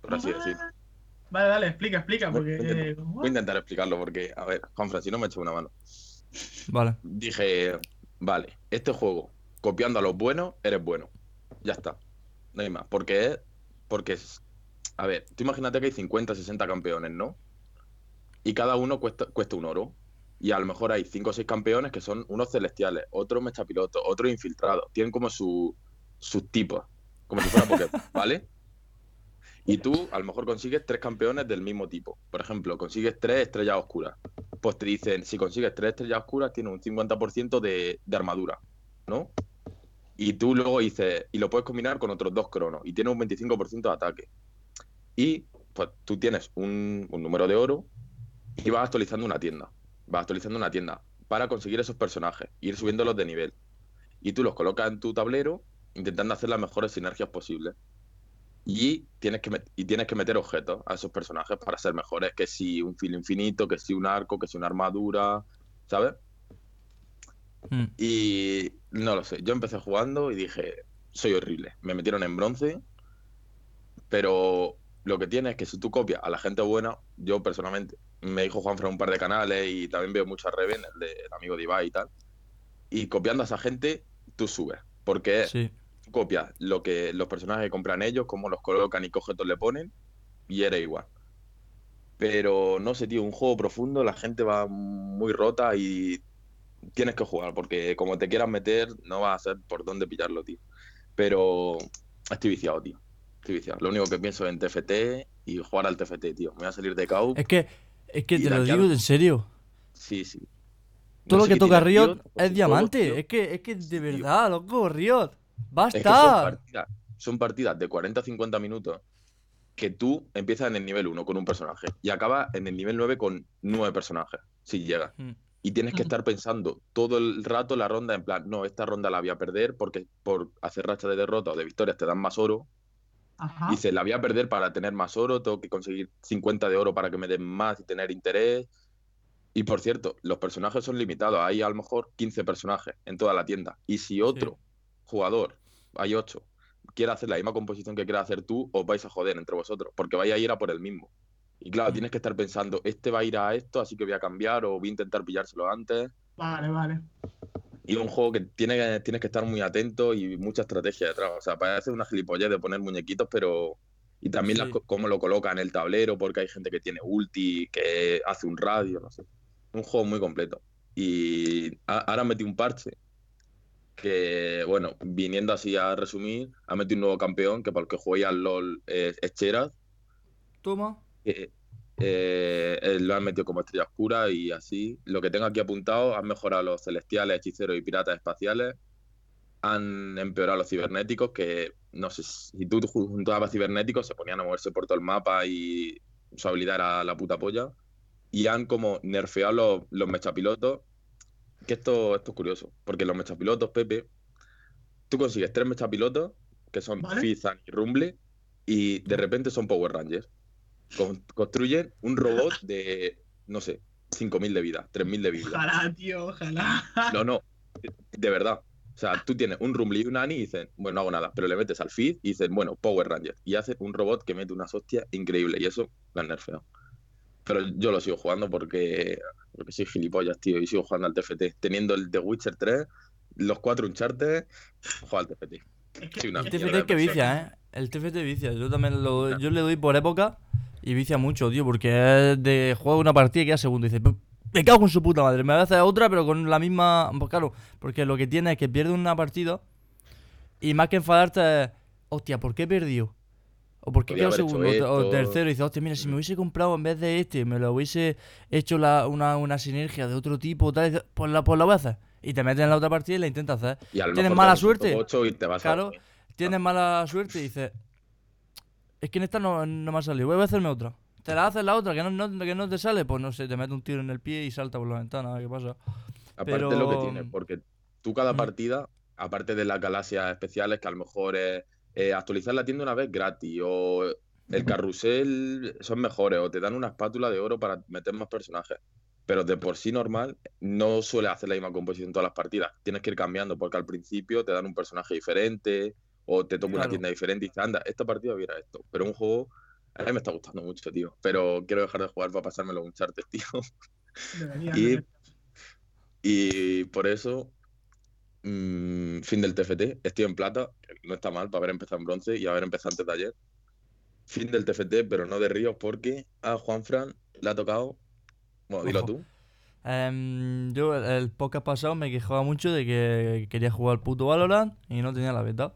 Por así decir. Vale, dale, explica, explica, porque. Voy a eh, Voy a intentar explicarlo porque, a ver, Juan si no me echa una mano. Vale. Dije, vale, este juego, copiando a los buenos, eres bueno. Ya está. No hay más. Porque es. Porque es. A ver, tú imagínate que hay 50, 60 campeones, ¿no? y cada uno cuesta, cuesta un oro. Y a lo mejor hay cinco o seis campeones que son unos celestiales, otros mechapilotos, otros infiltrados. Tienen como su- sus tipos, como si fuera Pokémon, ¿vale? Y tú a lo mejor consigues tres campeones del mismo tipo. Por ejemplo, consigues tres estrellas oscuras. Pues te dicen, si consigues tres estrellas oscuras, tienes un 50% de, de armadura, ¿no? Y tú luego dices, y lo puedes combinar con otros dos cronos, y tienes un 25% de ataque. Y pues tú tienes un, un número de oro y vas actualizando una tienda. Vas actualizando una tienda para conseguir esos personajes, ir subiéndolos de nivel. Y tú los colocas en tu tablero intentando hacer las mejores sinergias posibles. Y tienes, que y tienes que meter objetos a esos personajes para ser mejores, que si un filo infinito, que si un arco, que si una armadura, ¿sabes? Mm. Y no lo sé, yo empecé jugando y dije, soy horrible. Me metieron en bronce, pero lo que tiene es que si tú copias a la gente buena, yo personalmente, me dijo Juanfran un par de canales y también veo muchas Reven, el del amigo de Ibai y tal, y copiando a esa gente, tú subes, porque Sí. Copias lo que los personajes compran ellos, cómo los colocan y qué objetos le ponen, y eres igual. Pero no sé, tío, un juego profundo, la gente va muy rota y tienes que jugar, porque como te quieras meter, no vas a saber por dónde pillarlo, tío. Pero estoy viciado, tío. Estoy viciado. Lo único que pienso es en TFT y jugar al TFT, tío. Me voy a salir de KO. Es que, es que te lo digo en serio. Sí, sí. Todo No lo que toca Riot es diamante. Es que, es que de verdad, loco, Riot. Es que son ¡Basta! partidas, son partidas de 40-50 minutos que tú empiezas en el nivel 1 con un personaje y acabas en el nivel 9 con 9 personajes, si llegas. Mm. Y tienes que estar pensando todo el rato la ronda en plan, no, esta ronda la voy a perder porque por hacer racha de derrota o de victorias te dan más oro. Ajá. Dice, la voy a perder para tener más oro, tengo que conseguir 50 de oro para que me den más y tener interés. Y por cierto, los personajes son limitados, hay a lo mejor 15 personajes en toda la tienda. Y si otro jugador, hay 8, quiere hacer la misma composición que quieras hacer tú, os vais a joder entre vosotros, porque vais a ir a por el mismo. Y claro, tienes que estar pensando, este va a ir a esto, así que voy a cambiar o voy a intentar pillárselo antes. Vale, vale. Y es un juego que tiene, tienes que estar muy atento y mucha estrategia detrás. O sea, parece una gilipollez de poner muñequitos, pero. Y también Sí. cómo lo coloca en el tablero, porque hay gente que tiene ulti, que hace un radio, no sé. Un juego muy completo. Y ahora metí un parche que, bueno, viniendo así a resumir, ha metido un nuevo campeón que para el que juegue al LOL es, es Cheraz, Toma. eh, eh, lo han metido como estrella oscura y así. Lo que tengo aquí apuntado, han mejorado los celestiales, hechiceros y piratas espaciales. Han empeorado los cibernéticos, que no sé, si tú juntabas cibernéticos se ponían a moverse por todo el mapa y su habilidad era la puta polla. Y han como nerfeado los, los mechapilotos, que esto, esto es curioso, porque los mechapilotos, Pepe, tú consigues tres mechapilotos, que son Vale. Fizan y Rumble, y de repente son Power Rangers con- construyen un robot de, no sé, 5.000 de vida, 3.000 de vida. Ojalá, tío, ojalá. No, no, de verdad. O sea, tú tienes un Rumble y un Annie y dicen, bueno, no hago nada, pero le metes al feed y dicen, bueno, Power Rangers. Y hace un robot que mete unas hostias increíbles y eso lo han nerfeado. Pero yo lo sigo jugando porque, porque soy gilipollas, tío, y sigo jugando al TFT. Teniendo el The Witcher 3, los cuatro Uncharted, juego al TFT. Que- una El que- TFT es que vicia, ¿eh? El TFT vicia. Yo también lo, yo le doy por época y vicia mucho, tío, porque es de juego una partida y queda segundo. Y dice, "P- me cago en su puta madre, me voy a hacer otra, pero con la misma. Pues claro, porque lo que tiene es que pierde una partida y más que enfadarte es, hostia, ¿por qué he perdido? O por qué Podía quedo haber hecho segundo o tercero. Y dice, hostia, mira, si me hubiese comprado en vez de este, me lo hubiese hecho la- una, una sinergia de otro tipo, tal, pues la, pues la voy a hacer. Y te metes en la otra partida y la intentas hacer. Y a ¿Tienes mala suerte? y te vas a Claro. dormir. tienes mala suerte y dices, es que en esta no, no me ha salido, voy a hacerme otra. Te la haces la otra, que no, no- que no te sale, pues no sé, te mete un tiro en el pie y salta por la ventana, ¿qué pasa? Aparte de lo que Pero- tiene, porque tú cada partida, aparte de las galaxias especiales, que a lo mejor es eh, actualizar la tienda una vez gratis, o el carrusel son mejores, o te dan una espátula de oro para meter más personajes. Pero de por sí normal, no suele hacer la misma composición en todas las partidas. Tienes que ir cambiando, porque al principio te dan un personaje diferente, o te toca una tienda diferente y dices, anda, esta partida hubiera esto. Pero un juego, a mí me está gustando mucho, tío. Pero quiero dejar de jugar para pasármelo un charter, [laughs] tío. Debería, Y- debería. Y por eso, mm, fin del TFT, estoy en plata, no está mal para haber empezado en bronce y haber empezado antes de ayer. Fin del TFT, pero no de Ríos, porque a Juanfran le ha tocado Bueno, dilo Ojo. tú. Em, yo el, el podcast pasado me quejaba mucho de que quería jugar al puto Valorant y no tenía la beta.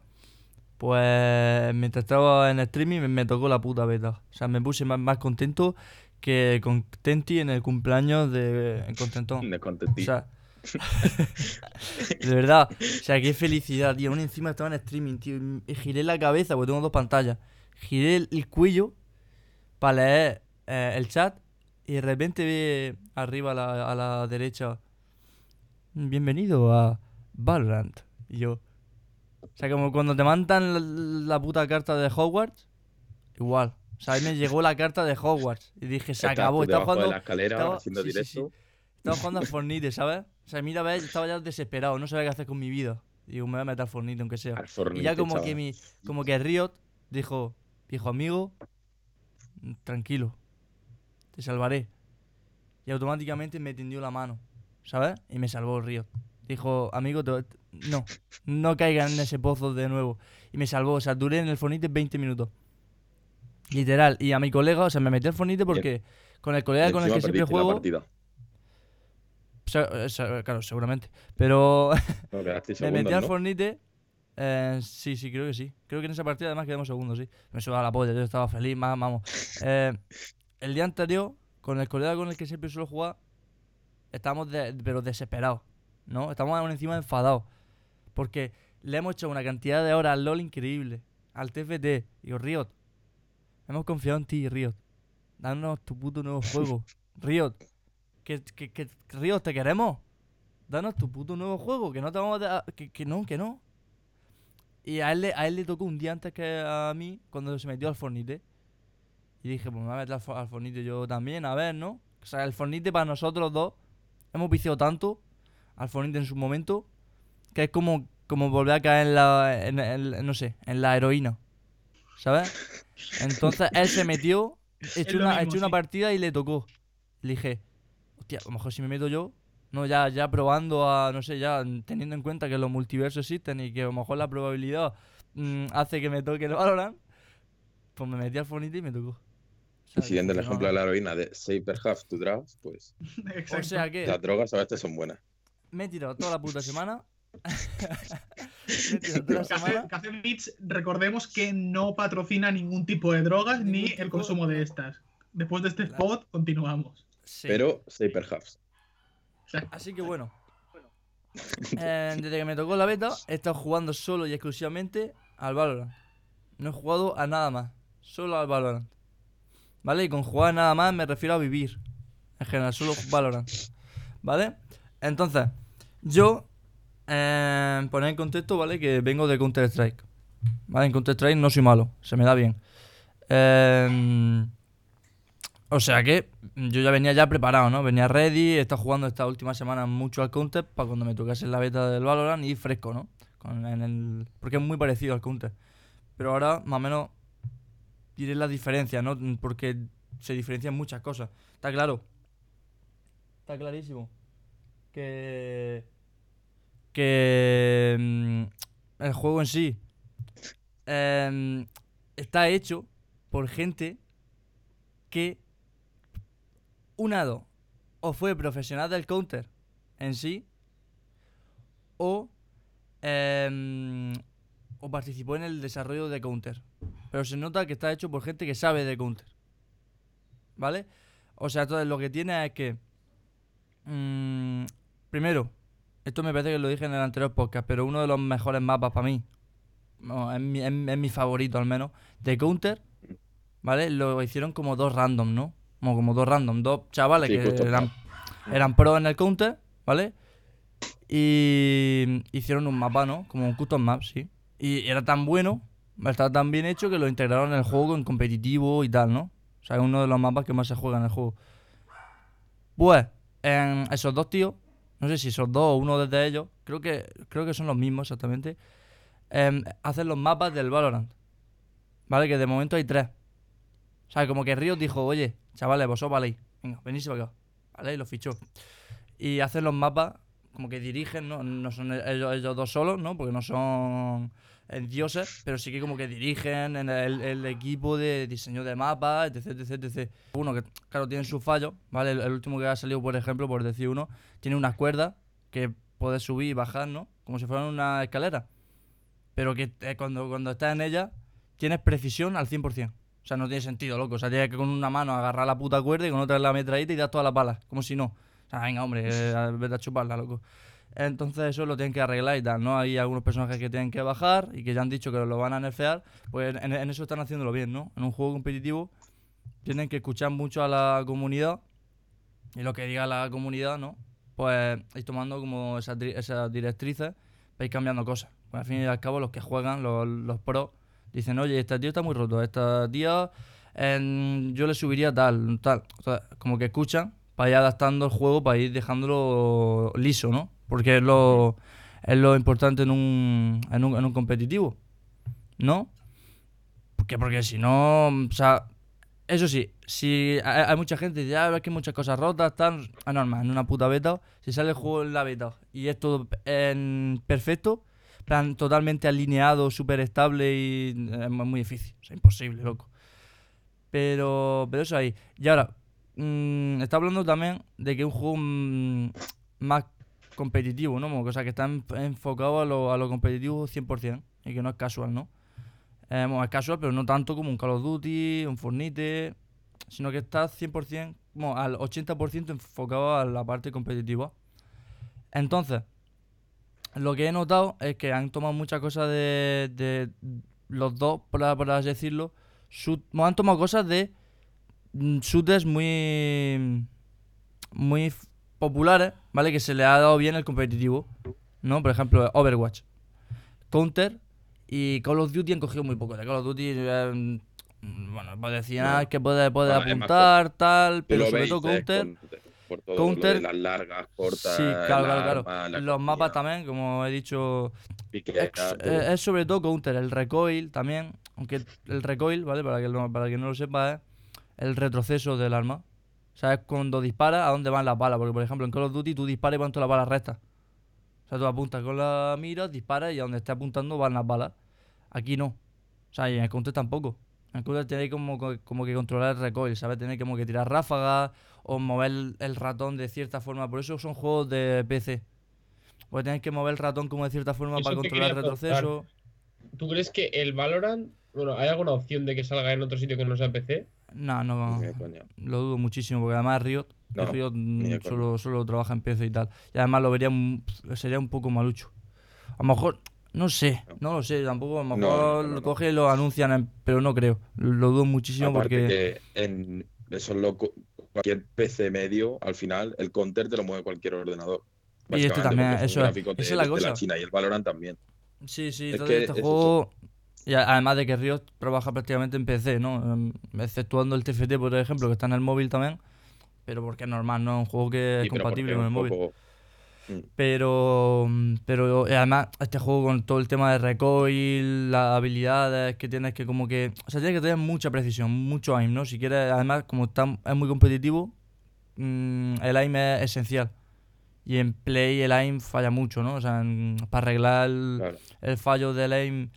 Pues mientras estaba en streaming me, me tocó la puta beta. O sea, me puse más, más contento que contenti en el cumpleaños de en Contentón. [laughs] De O contentín. sea, [laughs] de verdad, o sea, qué felicidad, tío. Aún encima estaba en streaming, tío. Y giré la cabeza, porque tengo dos pantallas. Giré el, el cuello para leer eh, el chat y de repente vi arriba a la, a la derecha, bienvenido a Valorant. Y yo, o sea, como cuando te mandan la, la puta carta de Hogwarts, igual. O sea, ahí me llegó la carta de Hogwarts y dije, se Estás acabó. Estaba de jugando, la escalera estaba- haciendo sí, sí, sí. Estaba jugando al Fornite, ¿sabes? O sea, mira, estaba ya desesperado, no sabía qué hacer con mi vida. Digo, me voy a meter al Fornite, aunque sea. Al Y Fortnite, ya como que mi, como que Riot dijo, viejo amigo, tranquilo, te salvaré. Y automáticamente me tendió la mano, ¿sabes? Y me salvó Riot. Dijo, amigo, te- no, no caigan en ese pozo de nuevo. Y me salvó, o sea, duré en el Fornite 20 minutos. Literal. Y a mi colega, o sea, me metí al Fornite porque con el colega Y con el que siempre juego... se- claro, seguramente. Pero [laughs] No, me metí al ¿no? Fornite. eh, sí, sí, creo que sí. Creo que en esa partida además quedamos segundos, sí. Me suba la polla, yo estaba feliz, más, vamos. [laughs] Eh, el día anterior, con el colega con el que siempre suelo jugar, estábamos de- pero desesperados, ¿no? Estamos aún encima enfadados. Porque le hemos hecho una cantidad de horas al LOL increíble. Al TFT. Y yo, Riot, hemos confiado en ti, Riot. Danos tu puto nuevo juego. [laughs] Riot, que, que, que, Riot, te queremos. Danos tu puto nuevo juego, que no te vamos a que, que no, que no. Y a él, le, a él le tocó un día antes que a mí, cuando se metió al Fornite. Y dije, pues me voy a meter al, Fo- al Fornite yo también, a ver, ¿no? O sea, el Fornite para nosotros dos, hemos viciado tanto al Fornite en su momento, que es como, como volver a caer en la, en, en- no sé, en la heroína. ¿Sabes? Entonces él se metió, [laughs] echó una, mismo, echó una partida y le tocó. Le dije, hostia, a lo mejor si me meto yo, no, ya, ya probando a, no sé, ya teniendo en cuenta que los multiversos existen y que a lo mejor la probabilidad mm, hace que me toque el Valorant, pues me metí al Fornite y me tocó. O sea, Y siguiendo el ejemplo de la heroína de Saber Half to Drugs, pues [laughs] Exacto. O sea que las drogas a veces son buenas. me he tirado toda la puta [laughs] semana. [laughs] me he tirado toda la Café, Beats, recordemos que no patrocina ningún tipo de drogas ni el consumo de de- estas. Después de este Claro. spot, continuamos. Sí. Pero Saber Halves. Así que bueno. [laughs] Eh, desde que me tocó la beta, he estado jugando solo y exclusivamente al Valorant. No he jugado a nada más. Solo al Valorant. ¿Vale? Y con jugar a nada más me refiero a vivir. En general, solo Valorant. ¿Vale? Entonces, yo, eh, poner en contexto, ¿vale? Que vengo de Counter-Strike. ¿Vale? En Counter-Strike no soy malo, se me da bien. Eh, o sea que yo ya venía ya preparado, ¿no? Venía ready, he estado jugando esta última semana mucho al Counter para cuando me tocase la beta del Valorant y fresco, ¿no? Porque es muy parecido al Counter. Pero ahora, más o menos, diré las diferencias, ¿no? Porque se diferencian muchas cosas. Está claro. Está clarísimo. Que. Que. mm, El juego en sí. em, está hecho por gente que. Una dos. O fue profesional del counter en sí. O. em, o participó en el desarrollo de counter. Pero se nota que está hecho por gente que sabe de counter. ¿Vale? O sea, entonces lo que tiene es que. mm, primero, esto me parece que lo dije en el anterior podcast, pero uno de los mejores mapas para mí, es, mi, es mi favorito al menos, de Counter, ¿vale? Lo hicieron como dos random, ¿no? Como, como dos random, dos chavales Sí, que eran, eran pros en el Counter, ¿vale? Y hicieron un mapa, ¿no? Como un custom map, sí. Y era tan bueno, estaba tan bien hecho que lo integraron en el juego en competitivo y tal, ¿no? O sea, es uno de los mapas que más se juega en el juego. Pues, en esos dos tíos, no sé si esos dos o uno desde ellos, creo que, creo que son los mismos exactamente, em, hacen los mapas del Valorant. ¿Vale? Que de momento hay tres. O sea, como que Riot dijo, oye, chavales, vosotros valéis. Venga, venís para acá. ¿Vale? Y los fichó. Y hacen los mapas como que dirigen, ¿no? No son ellos, dos solos, ¿no? Porque no son dioses, pero sí que como que dirigen en el, equipo de diseño de mapas, etc, etc, etc. Uno que, claro, tiene sus fallos, ¿vale? El, el último que ha salido, por ejemplo, por decir uno, tiene unas cuerdas que puedes subir y bajar, ¿no? Como si fueran una escalera. Pero que eh, cuando, cuando estás en ella, tienes precisión al 100%. O sea, no tiene sentido, loco. O sea, tienes que con una mano agarrar la puta cuerda y con otra la metralleta y dar todas las balas. Como si no. O sea, venga, hombre, eh, vete a chuparla, loco. Entonces eso lo tienen que arreglar y tal, ¿no? Hay algunos personajes que tienen que bajar y que ya han dicho que lo van a nerfear. Pues en, en eso están haciéndolo bien, ¿no? En un juego competitivo tienen que escuchar mucho a la comunidad y lo que diga la comunidad, ¿no? Pues ir tomando como esas directrices para ir cambiando cosas. Pues al fin y al cabo los que juegan, los, los pros, dicen, oye, este tío está muy roto, esta tía yo le subiría tal, tal. O sea, como que escuchan para ir adaptando el juego, para ir dejándolo liso, ¿no? Porque es lo, es lo importante en un, en un, en un competitivo, ¿no? Porque, porque si no, o sea, eso sí, si hay, mucha gente que dice, ah, ves que hay muchas cosas rotas, tal, es normal, en una puta beta, si sale el juego en la beta y es todo en perfecto, plan totalmente alineado, súper estable y es mu- muy difícil, sea, imposible, loco. Pero, pero eso ahí. Y ahora, mm, está hablando también de que es un juego mm, más competitivo, ¿no? O sea, que está en- enfocado a lo, a lo competitivo 100% y que no es casual, ¿no? Eh, es casual, pero no tanto como un Call of Duty, un Fortnite, sino que está 100%, bueno, al 80% enfocado a la parte competitiva. Entonces, lo que he notado es que han tomado muchas cosas de, de los dos, por, por así decirlo. shoot- han tomado cosas de mm, shooters muy, muy populares, ¿vale? Que se le ha dado bien el competitivo, ¿no? Por ejemplo, Overwatch, Counter y Call of Duty han cogido muy poco. De Call of Duty, eh, mm, bueno, pues decían No. que puede, puede Bueno, apuntar, tal, pero sobre todo ¿eh? Counter. Con- por todo Counter- lo de las largas, cortas, Sí, claro, la claro, claro. arma, Los mapas también, como he dicho, es, eh, es sobre todo counter, el recoil también, aunque el recoil, ¿vale? Para que, no, para que no lo sepa, es el retroceso del arma. O sea, es cuando dispara a dónde van las balas. Porque, por ejemplo, en Call of Duty tú disparas y van todas las balas rectas. O sea, tú apuntas con la mira, disparas y a donde esté apuntando van las balas. Aquí no. O sea, y en el counter tampoco. El counter tenéis como, co- como que controlar el recoil, ¿sabes? Tenéis como que tirar ráfagas o mover el- ratón de cierta forma. Por eso son juegos de PC. Porque tenéis que mover el ratón como de cierta forma Eso para controlar el retroceso. ¿Tú crees que el Valorant, bueno, hay alguna opción de que salga en otro sitio que no sea PC? No, no, lo dudo muchísimo, porque además Riot, No, Riot mm, solo, solo trabaja en PC y tal. Y además lo vería, un- sería un poco malucho. A lo mejor, no sé, no lo sé, tampoco, a lo mejor no, coge y lo anuncian, en- pero no creo. Lo dudo muchísimo Aparte porque... que en eso es lo cualquier PC medio, al final, el counter te lo mueve cualquier ordenador. Y este Básicamente, también, eso es- esa es la cosa. China y el Valorant también. Sí, sí, Es todo que este es juego... Y además de que Riot trabaja prácticamente en PC, ¿no? Em, Exceptuando el TFT, por ejemplo, que está en el móvil también. Pero porque es normal, ¿no? Un juego que es Sí, compatible con el móvil. poco- mm, pero eh, además este juego con todo el tema de recoil, las habilidades que tienes que como que... O sea, tienes que tener mucha precisión, mucho aim, ¿no? Si quieres, además como está, es muy competitivo, mm, el aim es esencial. Y en play el aim falla mucho, ¿no? O sea, en- para arreglar el, Claro. el fallo del aim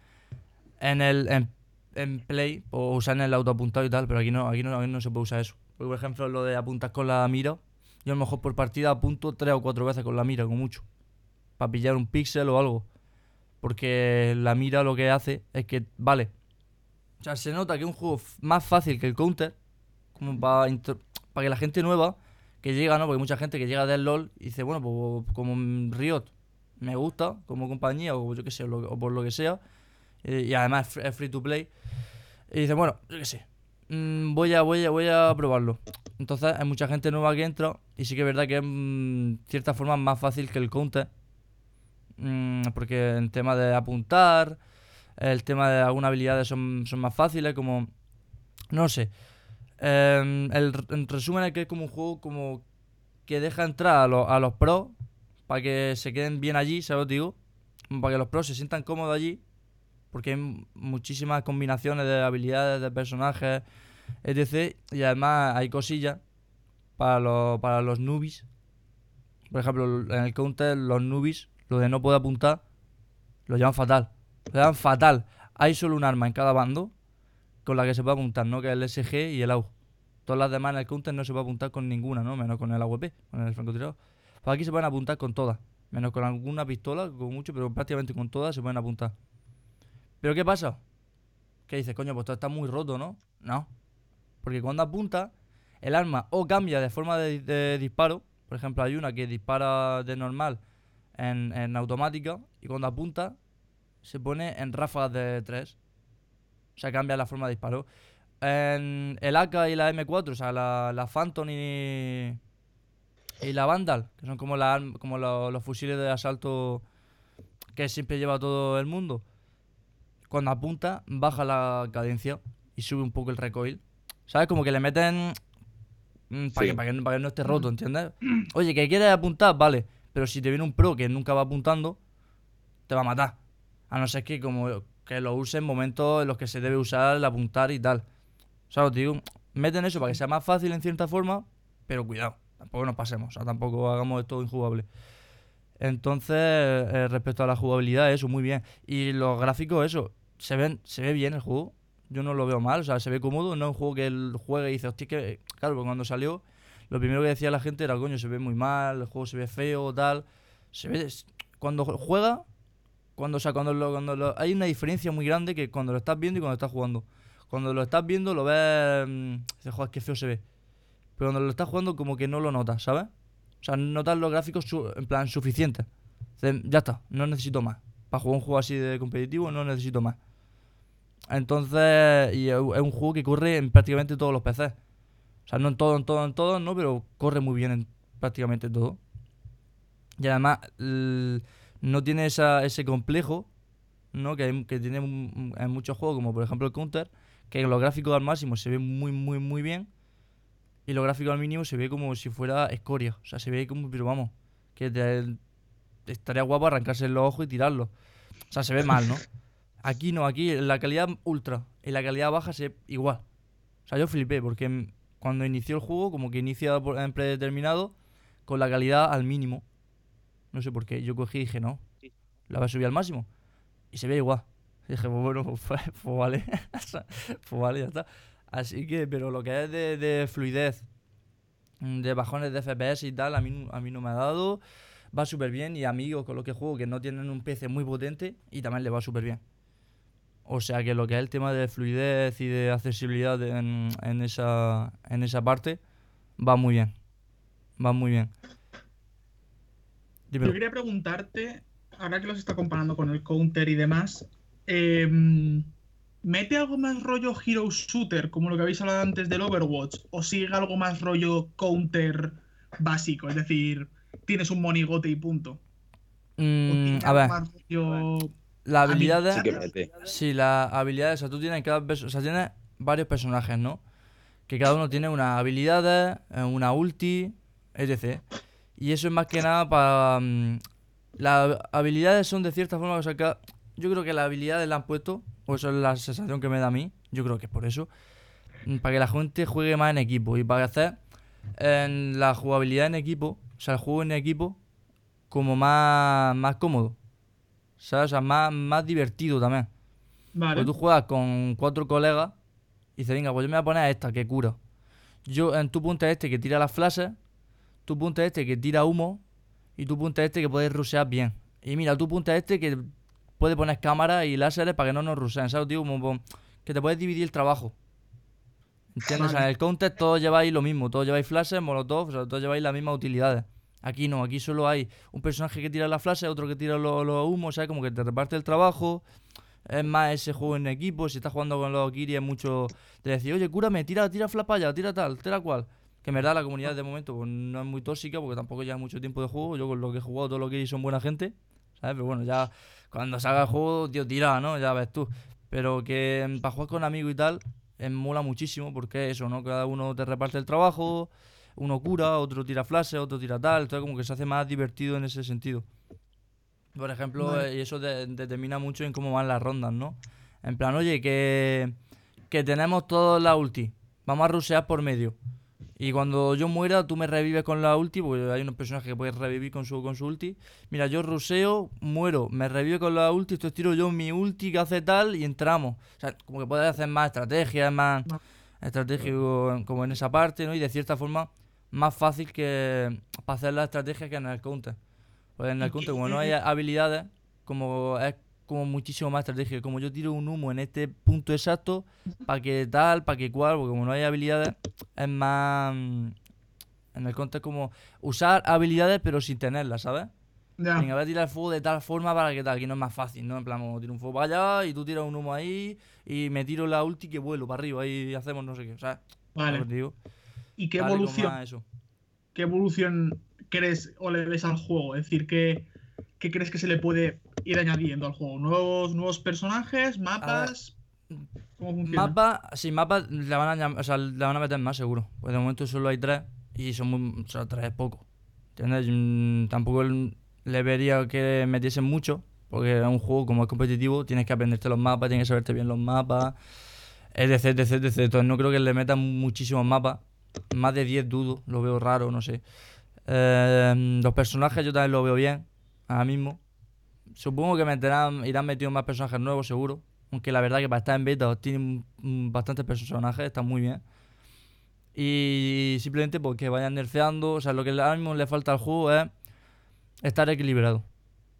en el en, en play o usar en el autoapuntado y tal, pero aquí no, aquí no, aquí no se puede usar eso. Porque, por ejemplo, lo de apuntar con la mira, yo a lo mejor por partida apunto tres o cuatro veces con la mira, como mucho. Para pillar un píxel o algo. Porque la mira lo que hace es que, vale. O sea, se nota que es un juego más fácil que el counter. Como para que la gente nueva que llega, ¿no? Porque mucha gente que llega del LOL y dice, bueno, pues como Riot me gusta, como compañía, o yo qué sé, o, lo- por lo que sea. eh, y además es free to play. Y dice, bueno, yo qué sé. Mm, voy, a, voy, a, voy a probarlo. Entonces hay mucha gente nueva que entra. Y sí que es verdad que es mm, cierta forma más fácil que el counter. Mm, porque en tema de apuntar, el tema de algunas habilidades son, son más fáciles, como... No sé. Em, el, resumen es que es como un juego como que deja entrar a, los- a los pros para que se queden bien allí, ¿sabes? lo Digo, para que los pros se sientan cómodos allí, porque hay muchísimas combinaciones de habilidades, de personajes, etc. Y además hay cosillas para los, para los newbies, Por ejemplo, en el counter, los nubis, lo de no poder apuntar, lo llevan fatal. Lo llevan fatal. Hay solo un arma en cada bando con la que se puede apuntar, ¿no? Que es el SG y el AUG. Todas las demás en el counter no se puede apuntar con ninguna, ¿no? Menos con el AWP, con el francotirador. Pues aquí se pueden apuntar con todas. Menos con alguna pistola, con mucho, pero prácticamente con todas se pueden apuntar. ¿Pero qué pasa? Que dices, coño, pues todo está muy roto, ¿no? No. Porque cuando apunta, el arma o cambia de forma de, disparo. Por ejemplo, hay una que dispara de normal en, en automática y cuando apunta se pone en ráfagas de 3. O sea, cambia la forma de disparo. En el AK y la M4, o sea, la, la Phantom y, y la Vandal, que son como, la, como lo- los fusiles de asalto que siempre lleva todo el mundo. Cuando apunta, baja la cadencia y sube un poco el recoil. ¿Sabes? Como que le meten. mm, Para Sí. que, para que, para que no esté roto, ¿entiendes? [clears throat] Oye, que quieres apuntar, vale. Pero si te viene un pro que nunca va apuntando, te va a matar. A no ser que como que lo use en momentos en los que se debe usar el apuntar y tal. O sea, os digo, meten eso para que sea más fácil en cierta forma, pero cuidado, tampoco nos pasemos, o sea, tampoco hagamos esto injugable. Entonces, eh, respecto a la jugabilidad, eso, muy bien. Y los gráficos, eso, se ven, se ve bien el juego. Yo no lo veo mal, o sea, se ve cómodo. No es un juego que él juegue y dice, hostia, que. Claro, porque cuando salió, lo primero que decía la gente era, coño, se ve muy mal, el juego se ve feo, tal. Se ve. Cuando juega, cuando, o sea, cuando, lo- cuando lo- hay una diferencia muy grande que cuando lo estás viendo y cuando estás jugando. Cuando lo estás viendo, lo ves. mm, dices, joder, qué feo se ve. Pero cuando lo estás jugando, como que no lo notas, ¿sabes? O sea, notas los gráficos su- en plan suficientes. Dices, ya está, no necesito más. Para jugar un juego así de competitivo, no necesito más. Entonces, y es un juego que corre en prácticamente todos los PCs. O sea, no en todo, en todo, en todo, no, pero corre muy bien en prácticamente todo. Y además, no tiene esa, ese complejo, ¿no? Que, hay- que tiene en muchos juegos, como por ejemplo el Counter, que los gráficos al máximo se ven muy, muy, muy bien. Y los gráficos al mínimo se ve como si fuera escoria. O sea, se ve como, pero vamos, que estaría guapo arrancarse los ojos y tirarlo. O sea, se ve mal, ¿no? [laughs] Aquí no, aquí la calidad ultra y la calidad baja se ve igual. O sea, yo flipé porque cuando inició el juego, como que inicia en predeterminado, con la calidad al mínimo. No sé por qué. Yo cogí y dije, no, la voy a subir al máximo. Y se ve igual. Y [laughs] dije, pues bueno, pues, pues vale. [laughs] pues vale, ya está. Así que, pero lo que es de, de fluidez, mm, de bajones de FPS y tal, a mí, a mí no me ha dado. Va súper bien y amigos con los que juego que no tienen un PC muy potente y también le va súper bien. O sea que lo que es el tema de fluidez y de accesibilidad en, en esa, en esa parte va muy bien. Va muy bien. Dímelo. Yo quería preguntarte, ahora que los está comparando con el counter y demás, em, ¿mete algo más rollo hero shooter, como lo que habéis hablado antes del Overwatch, o sigue algo más rollo counter básico? Es decir, tienes un monigote y punto. ¿O Mm, a ver, más rollo las a mí habilidades. Sí que mete. Sí, las habilidades, o sea, tú tienes cada o sea, tienes varios personajes, ¿no? Que cada uno tiene unas habilidades, eh, una ulti, etc. Y eso es más que nada para... mm, las habilidades son de cierta forma, o sea, que yo creo que las habilidades las han puesto, o eso es la sensación que me da a mí, yo creo que es por eso, mm, para que la gente juegue más en equipo y para hacer en la jugabilidad en equipo, o sea, el juego en equipo, como más, más cómodo, ¿sabes? O sea, más, más divertido también. Vale. Pues tú juegas con cuatro colegas y dices, venga, pues yo me voy a poner a esta que cura. Yo en tu punto este que tira las flashes, tu punto este que tira humo y tu punto este que puedes rushear bien. Y mira, tu punto este que puede poner cámaras y láseres para que no nos ruseen, ¿sabes? Como, como que te puedes dividir el trabajo. ¿Entiendes? O sea, en el counter todos lleváis lo mismo, todos lleváis flashes, molotov, o sea, todos lleváis las mismas utilidades. Aquí no, aquí solo hay un personaje que tira las flashes, otro que tira los humos, ¿sabes? Como que te reparte el trabajo. Es más ese juego en equipo. Si estás jugando con los Kiri es mucho de decir, oye, cúrame, tira, tira allá, tira tal, tira cual. Que en verdad la comunidad de momento pues, no es muy tóxica porque tampoco lleva mucho tiempo de juego. Yo con lo que he jugado, todos los Kiri son buena gente. ¿Sabes? Pero bueno, ya cuando salga el juego, tío, tira, ¿no? Ya ves tú. Pero que mm, para jugar con amigos y tal, eh, mola muchísimo porque eso, ¿no? Cada uno te reparte el trabajo, uno cura, otro tira flashes, otro tira tal. Entonces como que se hace más divertido en ese sentido. Por ejemplo, eh, y eso de- determina mucho en cómo van las rondas, ¿no? En plan, oye, que, que tenemos todos la ulti. Vamos a rusear por medio. Y cuando yo muera, tú me revives con la ulti, porque hay unos personajes que puedes revivir con su, con su ulti. Mira, yo ruseo, muero, me revive con la ulti, esto tiro yo mi ulti que hace tal y entramos. O sea, como que puedes hacer más estrategias, más estratégico como en esa parte, ¿no? Y de cierta forma, más fácil que para hacer las estrategias que en el counter. Pues en el ¿Y counter, como no [laughs] hay habilidades, como es como muchísimo más estratégico. Como yo tiro un humo en este punto exacto, para que tal, para que cual, porque como no hay habilidades, es más. En el counter, como usar habilidades, pero sin tenerlas, ¿sabes? Ya. Venga, voy a tirar fuego de tal forma para que tal, que no es más fácil, ¿no? En plan, como tiro un fuego para allá y tú tiras un humo ahí y me tiro la ulti que vuelo para arriba y hacemos no sé qué, o sea, Vale. digo. ¿Y qué evolución, eso. qué evolución crees o le ves al juego? Es decir, ¿qué, qué crees que se le puede ir añadiendo al juego? ¿Nuevos, nuevos personajes? ¿Mapas? ¿Cómo funciona? Mapa, sí, mapa la van a o sea, la van a meter más seguro. Pues de momento solo hay tres y son muy, o sea, tres es poco. ¿Entiendes? Mm, Tampoco le vería que metiesen mucho, porque es un juego como es competitivo, tienes que aprenderte los mapas, tienes que saberte bien los mapas, etc, etc, etc. Entonces no creo que le metan muchísimos mapas. Más de 10 dudo, lo veo raro, no sé. Eh, los personajes yo también lo veo bien, ahora mismo. Supongo que meterán, irán metiendo más personajes nuevos, seguro. Aunque la verdad que para estar en beta tienen bastantes personajes, están muy bien. Y simplemente porque vayan nerfeando. O sea, lo que ahora mismo le falta al juego es estar equilibrado.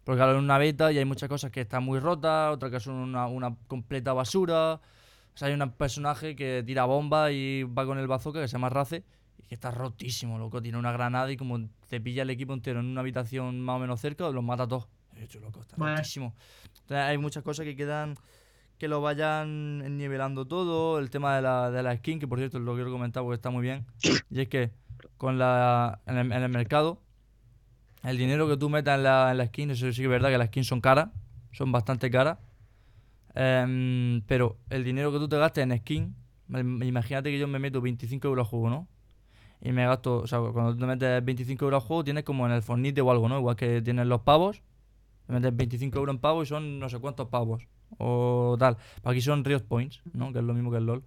Porque ahora es una beta y hay muchas cosas que están muy rotas, otras que son una, una completa basura. O sea, hay un personaje que tira bomba y va con el bazooka que se llama Race y que está rotísimo, loco. Tiene una granada y como te pilla el equipo entero en una habitación más o menos cerca, los mata a todos. He dicho, loco, está rotísimo. Entonces, hay muchas cosas que quedan que lo vayan nivelando todo. El tema de la, de la skin, que por cierto lo quiero comentar porque está muy bien. Y es que con la en el, en el mercado, el dinero que tú metas en la, en la skin, eso sí que es verdad que las skins son caras, son bastante caras. Em, pero el dinero que tú te gastes en skin, im- imagínate que yo me meto 25 euros al juego, ¿no? Y me gasto, o sea, cuando tú te metes 25 euros al juego, tienes como en el Fornite o algo, ¿no? Igual que tienes los pavos, te metes 25 euros en pavos y son no sé cuántos pavos. O tal. Aquí son Riot Points, ¿no? Que es lo mismo que el LOL.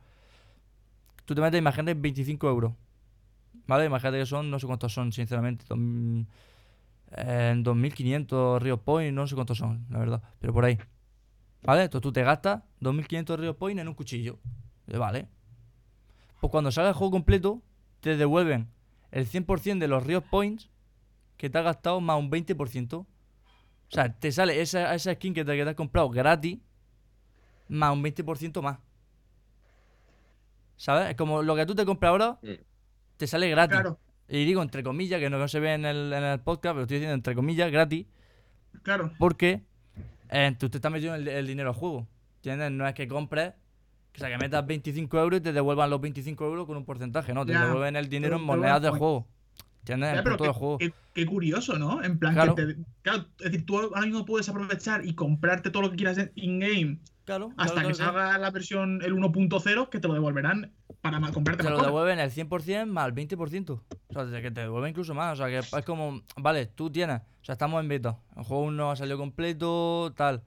Tú te metes, imagínate, 25 euros. ¿Vale? Imagínate que son, no sé cuántos son, sinceramente. eh, En 2500 Riot Points, no sé cuántos son, la verdad. Pero por ahí. ¿Vale? Entonces tú te gastas 2500 Riot Points en un cuchillo. Eh, Vale. Pues cuando salga el juego completo, te devuelven el 100% de los Riot Points que te has gastado más un 20%. O sea, te sale esa, esa skin que te, que te has comprado gratis más un 20% más. ¿Sabes? Es como lo que tú te compras ahora, Mm. te sale gratis. Claro, Y digo entre comillas, que no se ve en el, en el podcast, pero estoy diciendo entre comillas, gratis, claro. porque eh, tú te estás metiendo el, el dinero al juego. ¿Entiendes? No es que compres, o sea, que metas 25 euros y te devuelvan los 25 euros con un porcentaje, no, te Ya. devuelven el dinero en monedas points. juego. ¿Entiendes? Ya, pero qué, juego. qué- qué curioso, ¿no? En plan, Claro. que te, claro, es decir, tú ahora mismo puedes aprovechar y comprarte todo lo que quieras en in-game Claro, hasta claro, que claro, salga la versión el 1.0 que te lo devolverán para comprarte Te lo devuelven el 100% más el 20%. O sea, desde que te devuelven incluso más. O sea, que es como, vale, tú tienes, o sea, estamos en beta. El juego no ha salido completo, tal.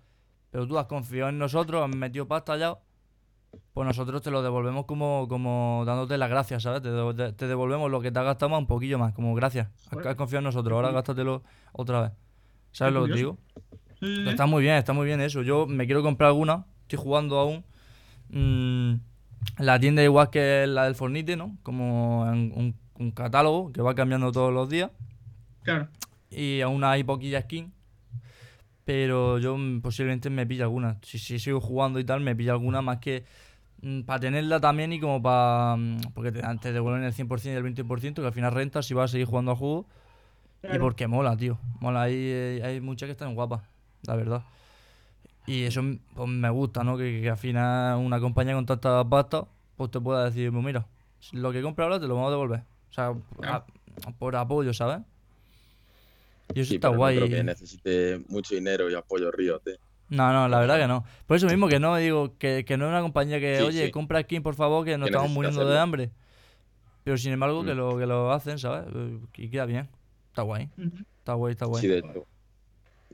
Pero tú has confiado en nosotros, has metido pasta ya. Pues nosotros te lo devolvemos como, como dándote las gracias, ¿sabes? Te, devo- te- te devolvemos lo que te has gastado más un poquillo más, como gracias. Has, has confiado en nosotros, ahora gástatelo otra vez. ¿Sabes lo que te digo? Está muy bien, está muy bien eso. Yo me quiero comprar alguna, estoy jugando aún. Mm, la tienda igual que la del Fornite, ¿no? Como un, un catálogo que va cambiando todos los días. Claro. Y aún hay poquilla skin. Pero yo mm, posiblemente me pille alguna. Si, si sigo jugando y tal, me pilla alguna más que para tenerla también y como para... Porque te, te devuelven el 100% y el 20%, que al final renta si vas a seguir jugando al juego. Y porque mola, tío. Mola, hay, eh, hay muchas que están guapas, la verdad. Y eso mm, pues, me gusta, ¿no? Que, que al final una compañía con tanta pasta, pues te pueda decir, pues mira, lo que compra ahora te lo vamos a devolver. O sea, Claro. a- por apoyo, ¿sabes? Y eso Sí, está pero guay. no creo que necesite mucho dinero y apoyo Riot. eh. No, no, la verdad que no. Por eso mismo que no, digo, que, que no es una compañía que, Sí, oye, sí. compra skin, por favor, que nos estamos muriendo de hacerlo. hambre. Pero sin embargo, que, Mm. lo, que lo hacen, ¿sabes? Y queda bien. Está guay, está guay, está guay. Sí, de hecho.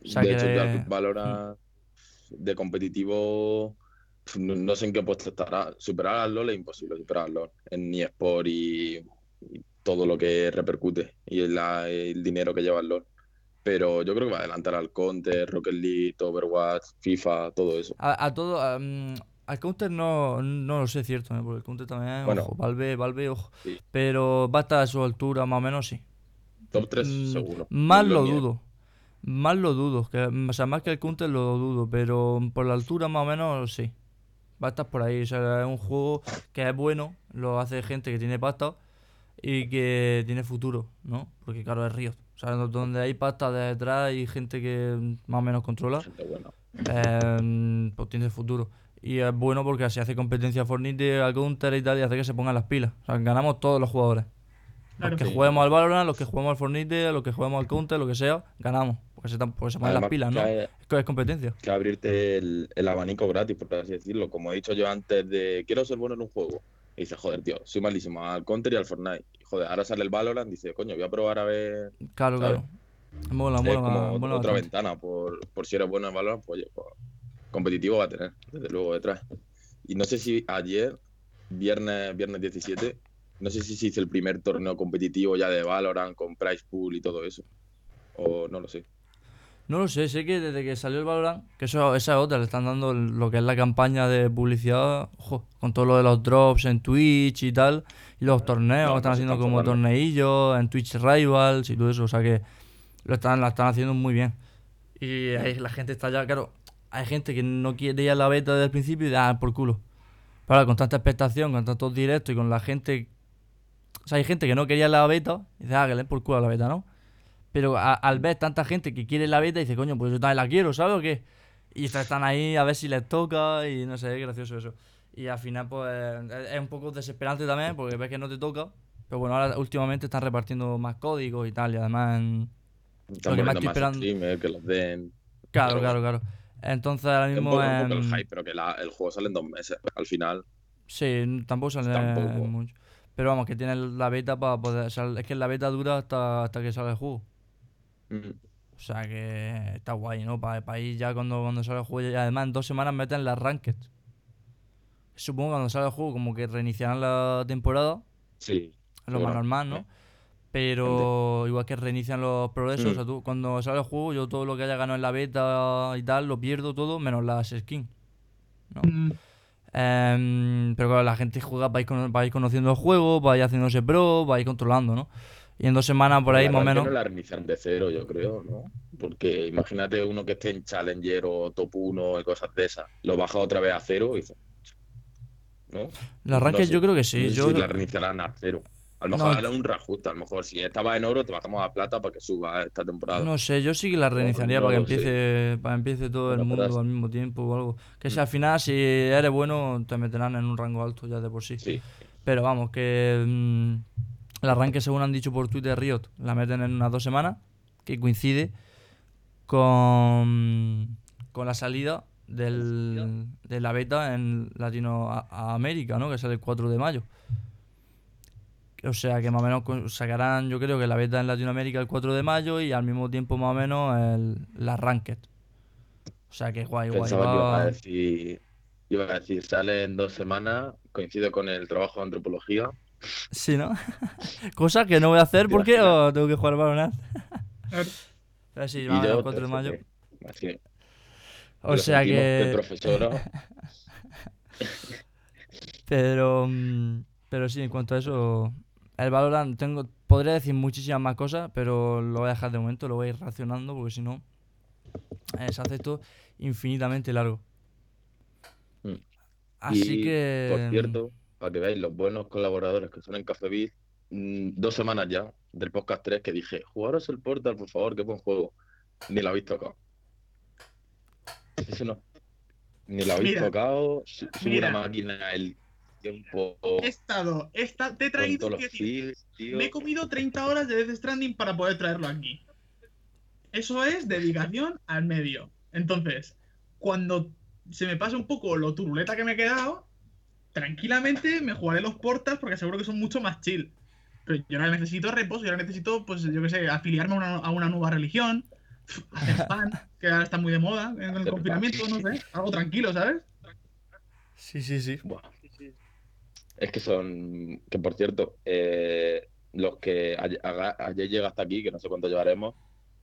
O sea de que- hecho, ya valora de competitivo. No, no sé en qué puesto estará. Superar al LoL es imposible superar al LoL. En eSport y y todo lo que repercute y la- el dinero que lleva el LoL. Pero yo creo que va a adelantar al Counter, Rocket League, Overwatch, FIFA, todo eso. A, a todo. al Counter no, no lo sé, cierto, ¿eh? porque el Counter también, Bueno. ojo, Valve, Valve, ojo. Sí. Pero va a estar a su altura, más o menos, sí. Top 3 Mm, seguro. Más lo dudo. Más lo dudo. Que, o sea, más que el Counter lo dudo. Pero por la altura más o menos sí. Va a estar por ahí. O sea, es un juego que es bueno. Lo hace gente que tiene pasta. Y que tiene futuro, ¿no? Porque claro, es Riot. O sea, donde hay pasta detrás y gente que más o menos controla. Eh, pues tiene futuro. Y es bueno porque así hace competencia a Fortnite, a Counter y tal. Y hace que se pongan las pilas. O sea, ganamos todos los jugadores. Claro. Los que Sí. juguemos al Valorant, los que juguemos al Fortnite, los que juguemos al Counter, lo que sea, ganamos. Porque se, porque se ponen las pilas, ¿no? que- Es que es competencia. que abrirte el, el abanico gratis, por así decirlo. Como he dicho yo antes de quiero ser bueno en un juego. Y dices, joder, tío, soy malísimo al Counter y al Fortnite. Y, joder, ahora sale el Valorant, dice, coño, voy a probar a ver. Claro, ¿sabes? claro. Mola, es mola, como mola otra bastante. ventana. Por, por si eres bueno en Valorant, pues, oye, pues, competitivo va a tener, desde luego, detrás. Y no sé si ayer, viernes, viernes 17, no sé si se hizo el primer torneo competitivo ya de Valorant con Price Pool y todo eso. O no lo sé. No lo sé, sé que desde que salió el Valorant, que eso, esa es otra, le están dando lo que es la campaña de publicidad, ojo, con todo lo de los drops en Twitch y tal, y los torneos, No, están no haciendo como torneillos en Twitch Rivals y todo eso, o sea que lo están, la están haciendo muy bien. Y ahí la gente está ya, claro, hay gente que no quiere ir a la beta desde el principio y da por culo. Pero con tanta expectación, con tantos directos y con la gente. O sea, hay gente que no quería la beta y dice, ah, que le por culo a la beta, ¿no? Pero a- al ver tanta gente que quiere la beta, dice, coño, pues yo también la quiero, ¿sabes o qué? Y est- están ahí a ver si les toca y no sé, es gracioso eso. Y al final, pues, es un poco desesperante también porque ves que no te toca. Pero bueno, ahora últimamente están repartiendo más códigos y tal, y además. en- Están Lo que más estoy esperando- streamers que los den. Claro, claro, claro. Entonces ahora mismo. poco, un poco el hype, pero que la- el juego sale en dos meses. Al final, Sí, tampoco sale Tampoco. mucho. Pero vamos, que tiene la beta para poder. o sea, es que la beta dura hasta, hasta que sale el juego. mm, O sea que está guay, ¿no? Para ir ya cuando, cuando sale el juego. Y además en dos semanas meten las ranked. Supongo que cuando sale el juego, como que reiniciarán la temporada. sí. Es lo más normal, ¿no? Pero igual que reinician los progresos. Mm. O sea, tú, cuando sale el juego, yo todo lo que haya ganado en la beta y tal, lo pierdo todo, menos las skins. ¿no? Mm, Em, pero claro, la gente juega, vais, cono- vais conociendo el juego, vais haciéndose pro, vais controlando, ¿no? Y en dos semanas por ahí más o menos. No la reinician de cero, yo creo, ¿no? Porque imagínate uno que esté en Challenger o Top 1 y cosas de esas. Lo baja otra vez a cero y. ¿No? La arranque No sé. yo creo que sí. Yo, si la reiniciarán a cero. A lo mejor No. hará un reajuste. A lo mejor si estaba en oro, te bajamos a plata para que suba esta temporada. no sé, yo sí que la reiniciaría no para que empiece, para que empiece todo el mundo al mismo tiempo o algo. Que si Mm. al final, si eres bueno, te meterán en un rango alto ya de por sí. Sí. Pero vamos, que mm, el arranque, según han dicho por Twitter Riot, la meten en unas dos semanas, que coincide con, con la salida del, de la beta en Latinoamérica, ¿no? Que sale el 4 de mayo. O sea que más o menos sacarán, yo creo que la beta en Latinoamérica el 4 de mayo y al mismo tiempo más o menos el, la Ranked. O sea que guay, guay. Pensaba que iba a decir. Iba a decir, sale en dos semanas, coincide con el trabajo de antropología. Sí, ¿no? [laughs] Cosa que no voy a hacer ¿Te porque oh, tengo que jugar balonaz. claro. [laughs] Pero sí, yo, el 4 de mayo. que- así, O sea de que. profesora. [laughs] Pero. mm, Pero sí, en cuanto a eso. El Valorant, tengo, podría decir muchísimas más cosas, pero lo voy a dejar de momento, lo voy a ir racionando, porque si no, eh, se hace esto infinitamente largo. Mm. Así Y, que. Por cierto, para que veáis los buenos colaboradores que son en Café Beat, mm, dos semanas ya del podcast 3 que dije, jugaros el Portal, por favor, qué buen juego. Ni lo habéis tocado. Eso no. Ni lo habéis Mira, tocado. Su- Sube una máquina el tiempo He estado, he esta- te he traído, tío. me he comido 30 horas de Death Stranding para poder traerlo aquí. Eso es dedicación al medio. Entonces, cuando se me pase un poco lo turuleta que me he quedado, tranquilamente me jugaré los portas porque seguro que son mucho más chill. Pero yo ahora necesito reposo, yo ahora necesito, pues yo qué sé, afiliarme a una, a una nueva religión, hacer [laughs] spam, que ahora está muy de moda en el Hacer confinamiento, no sé, algo tranquilo, ¿sabes? Sí, sí, sí. Buah. Es que son, que por cierto, eh, los que ayer, llega hasta aquí, que no sé cuánto llevaremos,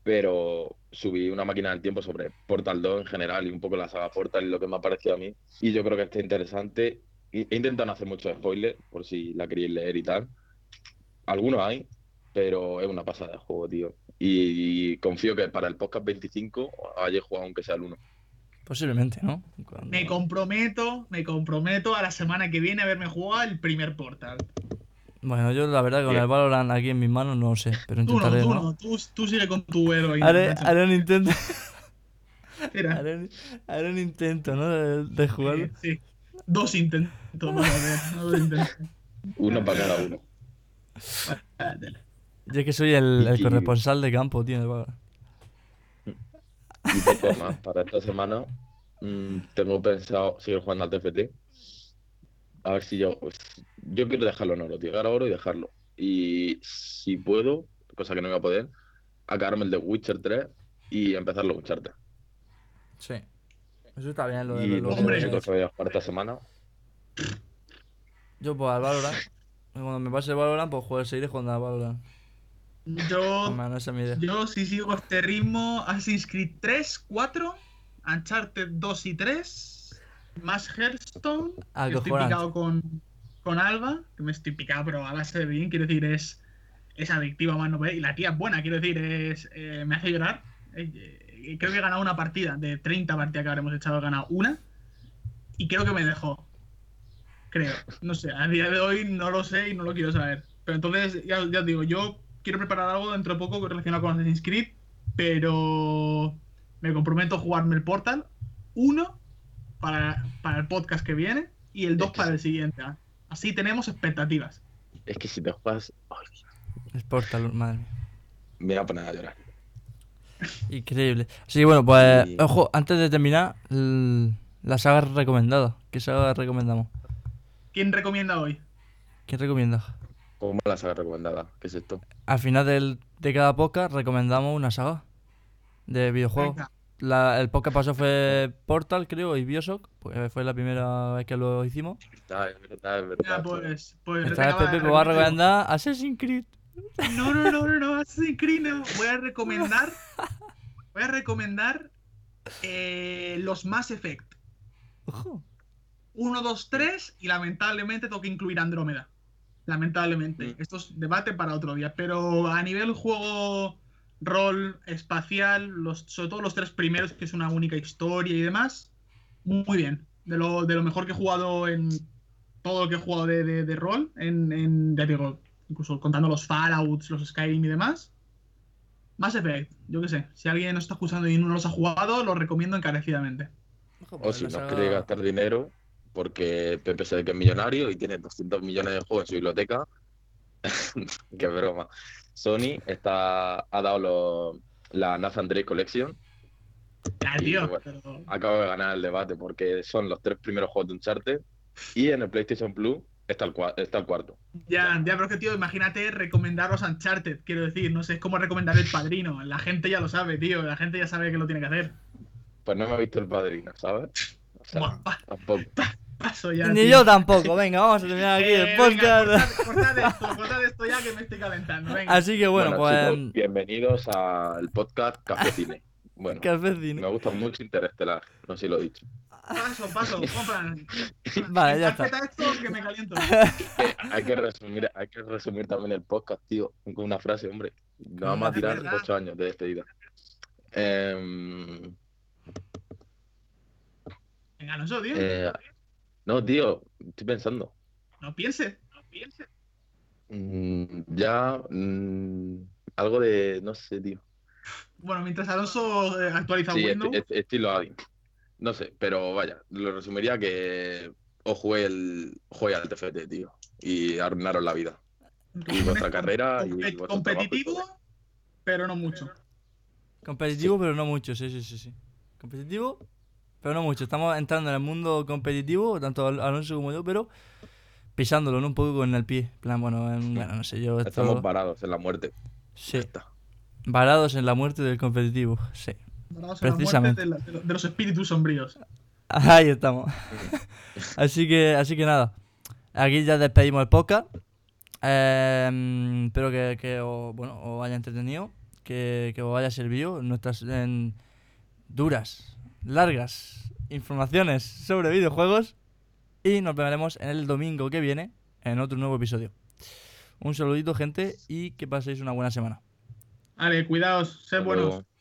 pero subí una máquina del tiempo sobre Portal 2 en general y un poco la saga Portal y lo que me ha parecido a mí. Y yo creo que está interesante. He intentado no hacer muchos spoilers, por si la queréis leer y tal. Algunos hay, pero es una pasada de juego, tío. Y, confío que para el podcast 25 haya jugado aunque sea el 1. Posiblemente, ¿no? Cuando... Me comprometo, me comprometo a la semana que viene a verme jugar el primer Portal. Bueno, yo la verdad que con el Valorant aquí en mis manos no sé, pero intentaré. Tú no, tú no, tú, tú sigue con tu héroe. Haré, haré un intento. haré, un, haré, un, intento, ¿no? De, de jugarlo. Sí, sí, Dos intentos. Dos intentos. Uno para cada uno. Yo que soy el, el corresponsal de campo, tío, de Valorant. Y poco más. Para esta semana mmm, tengo pensado seguir jugando al TFT. A ver si yo. Pues, yo quiero dejarlo en oro, tío. Llegar a oro y dejarlo. Y si puedo, cosa que no voy a poder, acabarme el de Witcher 3 y empezar los Uncharted. Sí. Eso está bien, lo de y los. Hombre, que voy a jugar esta semana. Yo, pues al Valorant. Cuando me pase el Valorant, pues jugar, seguiré jugando al Valorant. Yo, yo si sigo este ritmo, Assassin's Creed 3, 4, Uncharted 2 y 3, más Hearthstone, Ah, que estoy picado con, con Alba, que me estoy picado, pero a base de bien, quiero decir, es, es adictiva más no y la tía es buena, quiero decir, es eh, me hace llorar. Eh, eh, creo que he ganado una partida, de 30 partidas que habremos echado, he ganado una, y creo que me dejó. Creo, no sé, a día de hoy no lo sé y no lo quiero saber. Pero entonces, ya, ya os digo, yo quiero preparar algo dentro de poco relacionado con Assassin's Creed, pero me comprometo a jugarme el Portal 1 para, para el podcast que viene y el 2 Es que para el siguiente. Así tenemos expectativas. Es que si te juegas. Dios, Es Portal, madre mía. me voy a poner a llorar. Increíble. Así que bueno, pues, Y- ojo, antes de terminar, la saga recomendada. ¿Qué saga recomendamos? ¿Quién recomienda hoy? ¿Quién recomienda? ¿Cómo la saga recomendada? ¿Qué es esto? Al final del- de cada podcast recomendamos una saga de videojuegos. La- el podcast pasado fue Portal, creo, y Bioshock, porque fue la primera vez que lo hicimos. Ah, es verdad, es ya, verdad. pues, pues Esta vez Pepe va a recomendar- recomendar Assassin's Creed. No, no, no, no, no, Assassin's Creed no. Voy a recomendar. Voy a recomendar eh, los Mass Effect. Ojo. 1, 2, 3 y lamentablemente tengo que incluir Andrómeda. Lamentablemente. Mm. Esto es debate para otro día. Pero a nivel juego, rol, espacial, los, sobre todo los tres primeros, que es una única historia y demás, muy bien. De lo, de lo mejor que he jugado en todo lo que he jugado de, de- de rol, en, en, ya digo, incluso contando los Fallouts, los Skyrim y demás. Mass Effect, yo qué sé. Si alguien nos está escuchando y no los ha jugado, lo recomiendo encarecidamente. Ojo, O si la no saga- queréis gastar dinero, porque Pepe se ve que es millonario y tiene 200 millones de juegos en su biblioteca. [laughs] Qué broma. Sony está, ha dado los- la Nathan Drake Collection. Ah, Y, tío. bueno, pero- Acabo de ganar el debate porque son los tres primeros juegos de Uncharted y en el PlayStation Plus está el, está el cuarto. Ya, ya, pero es que, tío, imagínate recomendaros Uncharted, quiero decir, no sé, es como recomendar El Padrino. La gente ya lo sabe, tío, la gente ya sabe que lo tiene que hacer. Pues no me he visto el padrino, ¿sabes? O sea, tampoco. Paso ya. Ni tío. yo tampoco. Venga, vamos a terminar aquí [laughs] Eh, el venga, podcast. cortad, cortad esto, cortad esto ya que me estoy calentando. Venga. Así que bueno, Bueno, pues. chicos, bienvenidos al podcast Café Cine. Bueno, [laughs] Café Cine. me gusta mucho Interestelar, no sé si lo he dicho. Paso, paso, compran. [laughs] Vale, ya está. Encarpeta esto que me caliento. Hay que resumir, hay que resumir también el podcast, tío, con una frase, hombre. Nos vamos a tirar verdad. ocho años de despedida. Em, Venga, Alonso, tío. eh, no, tío, estoy pensando. No piense. No piense. Mm, ya, mm, algo de, no sé, tío. Bueno, mientras Alonso eh, actualiza Sí, Windows. esti- esti- estilo Adin. No sé, pero vaya, lo resumiría que os jugué el jugué al TFT, tío, y arruinaron la vida. Y vuestra carrera y vuestro competitivo, trabajo pero no mucho. Competitivo, pero no mucho, sí, sí, sí, sí. Competitivo, pero no mucho. Estamos entrando en el mundo competitivo, tanto Al- Alonso como yo, pero pisándolo, ¿no? Un poco con el pie. En plan, bueno, en- bueno, no sé, yo esto... Estamos varados en la muerte. Sí, varados en la muerte del competitivo, sí. Vamos a la muerte Precisamente. de, la- de los espíritus sombríos. [laughs] Ahí estamos. [laughs] así que, así que nada. Aquí ya despedimos el podcast. Eh, espero que, que os, bueno, os haya entretenido, que, que os haya servido nuestras en duras, largas informaciones sobre videojuegos. Y nos veremos en el domingo que viene en otro nuevo episodio. Un saludito, gente, y que paséis una buena semana. Vale, cuidaos, sed buenos. luego.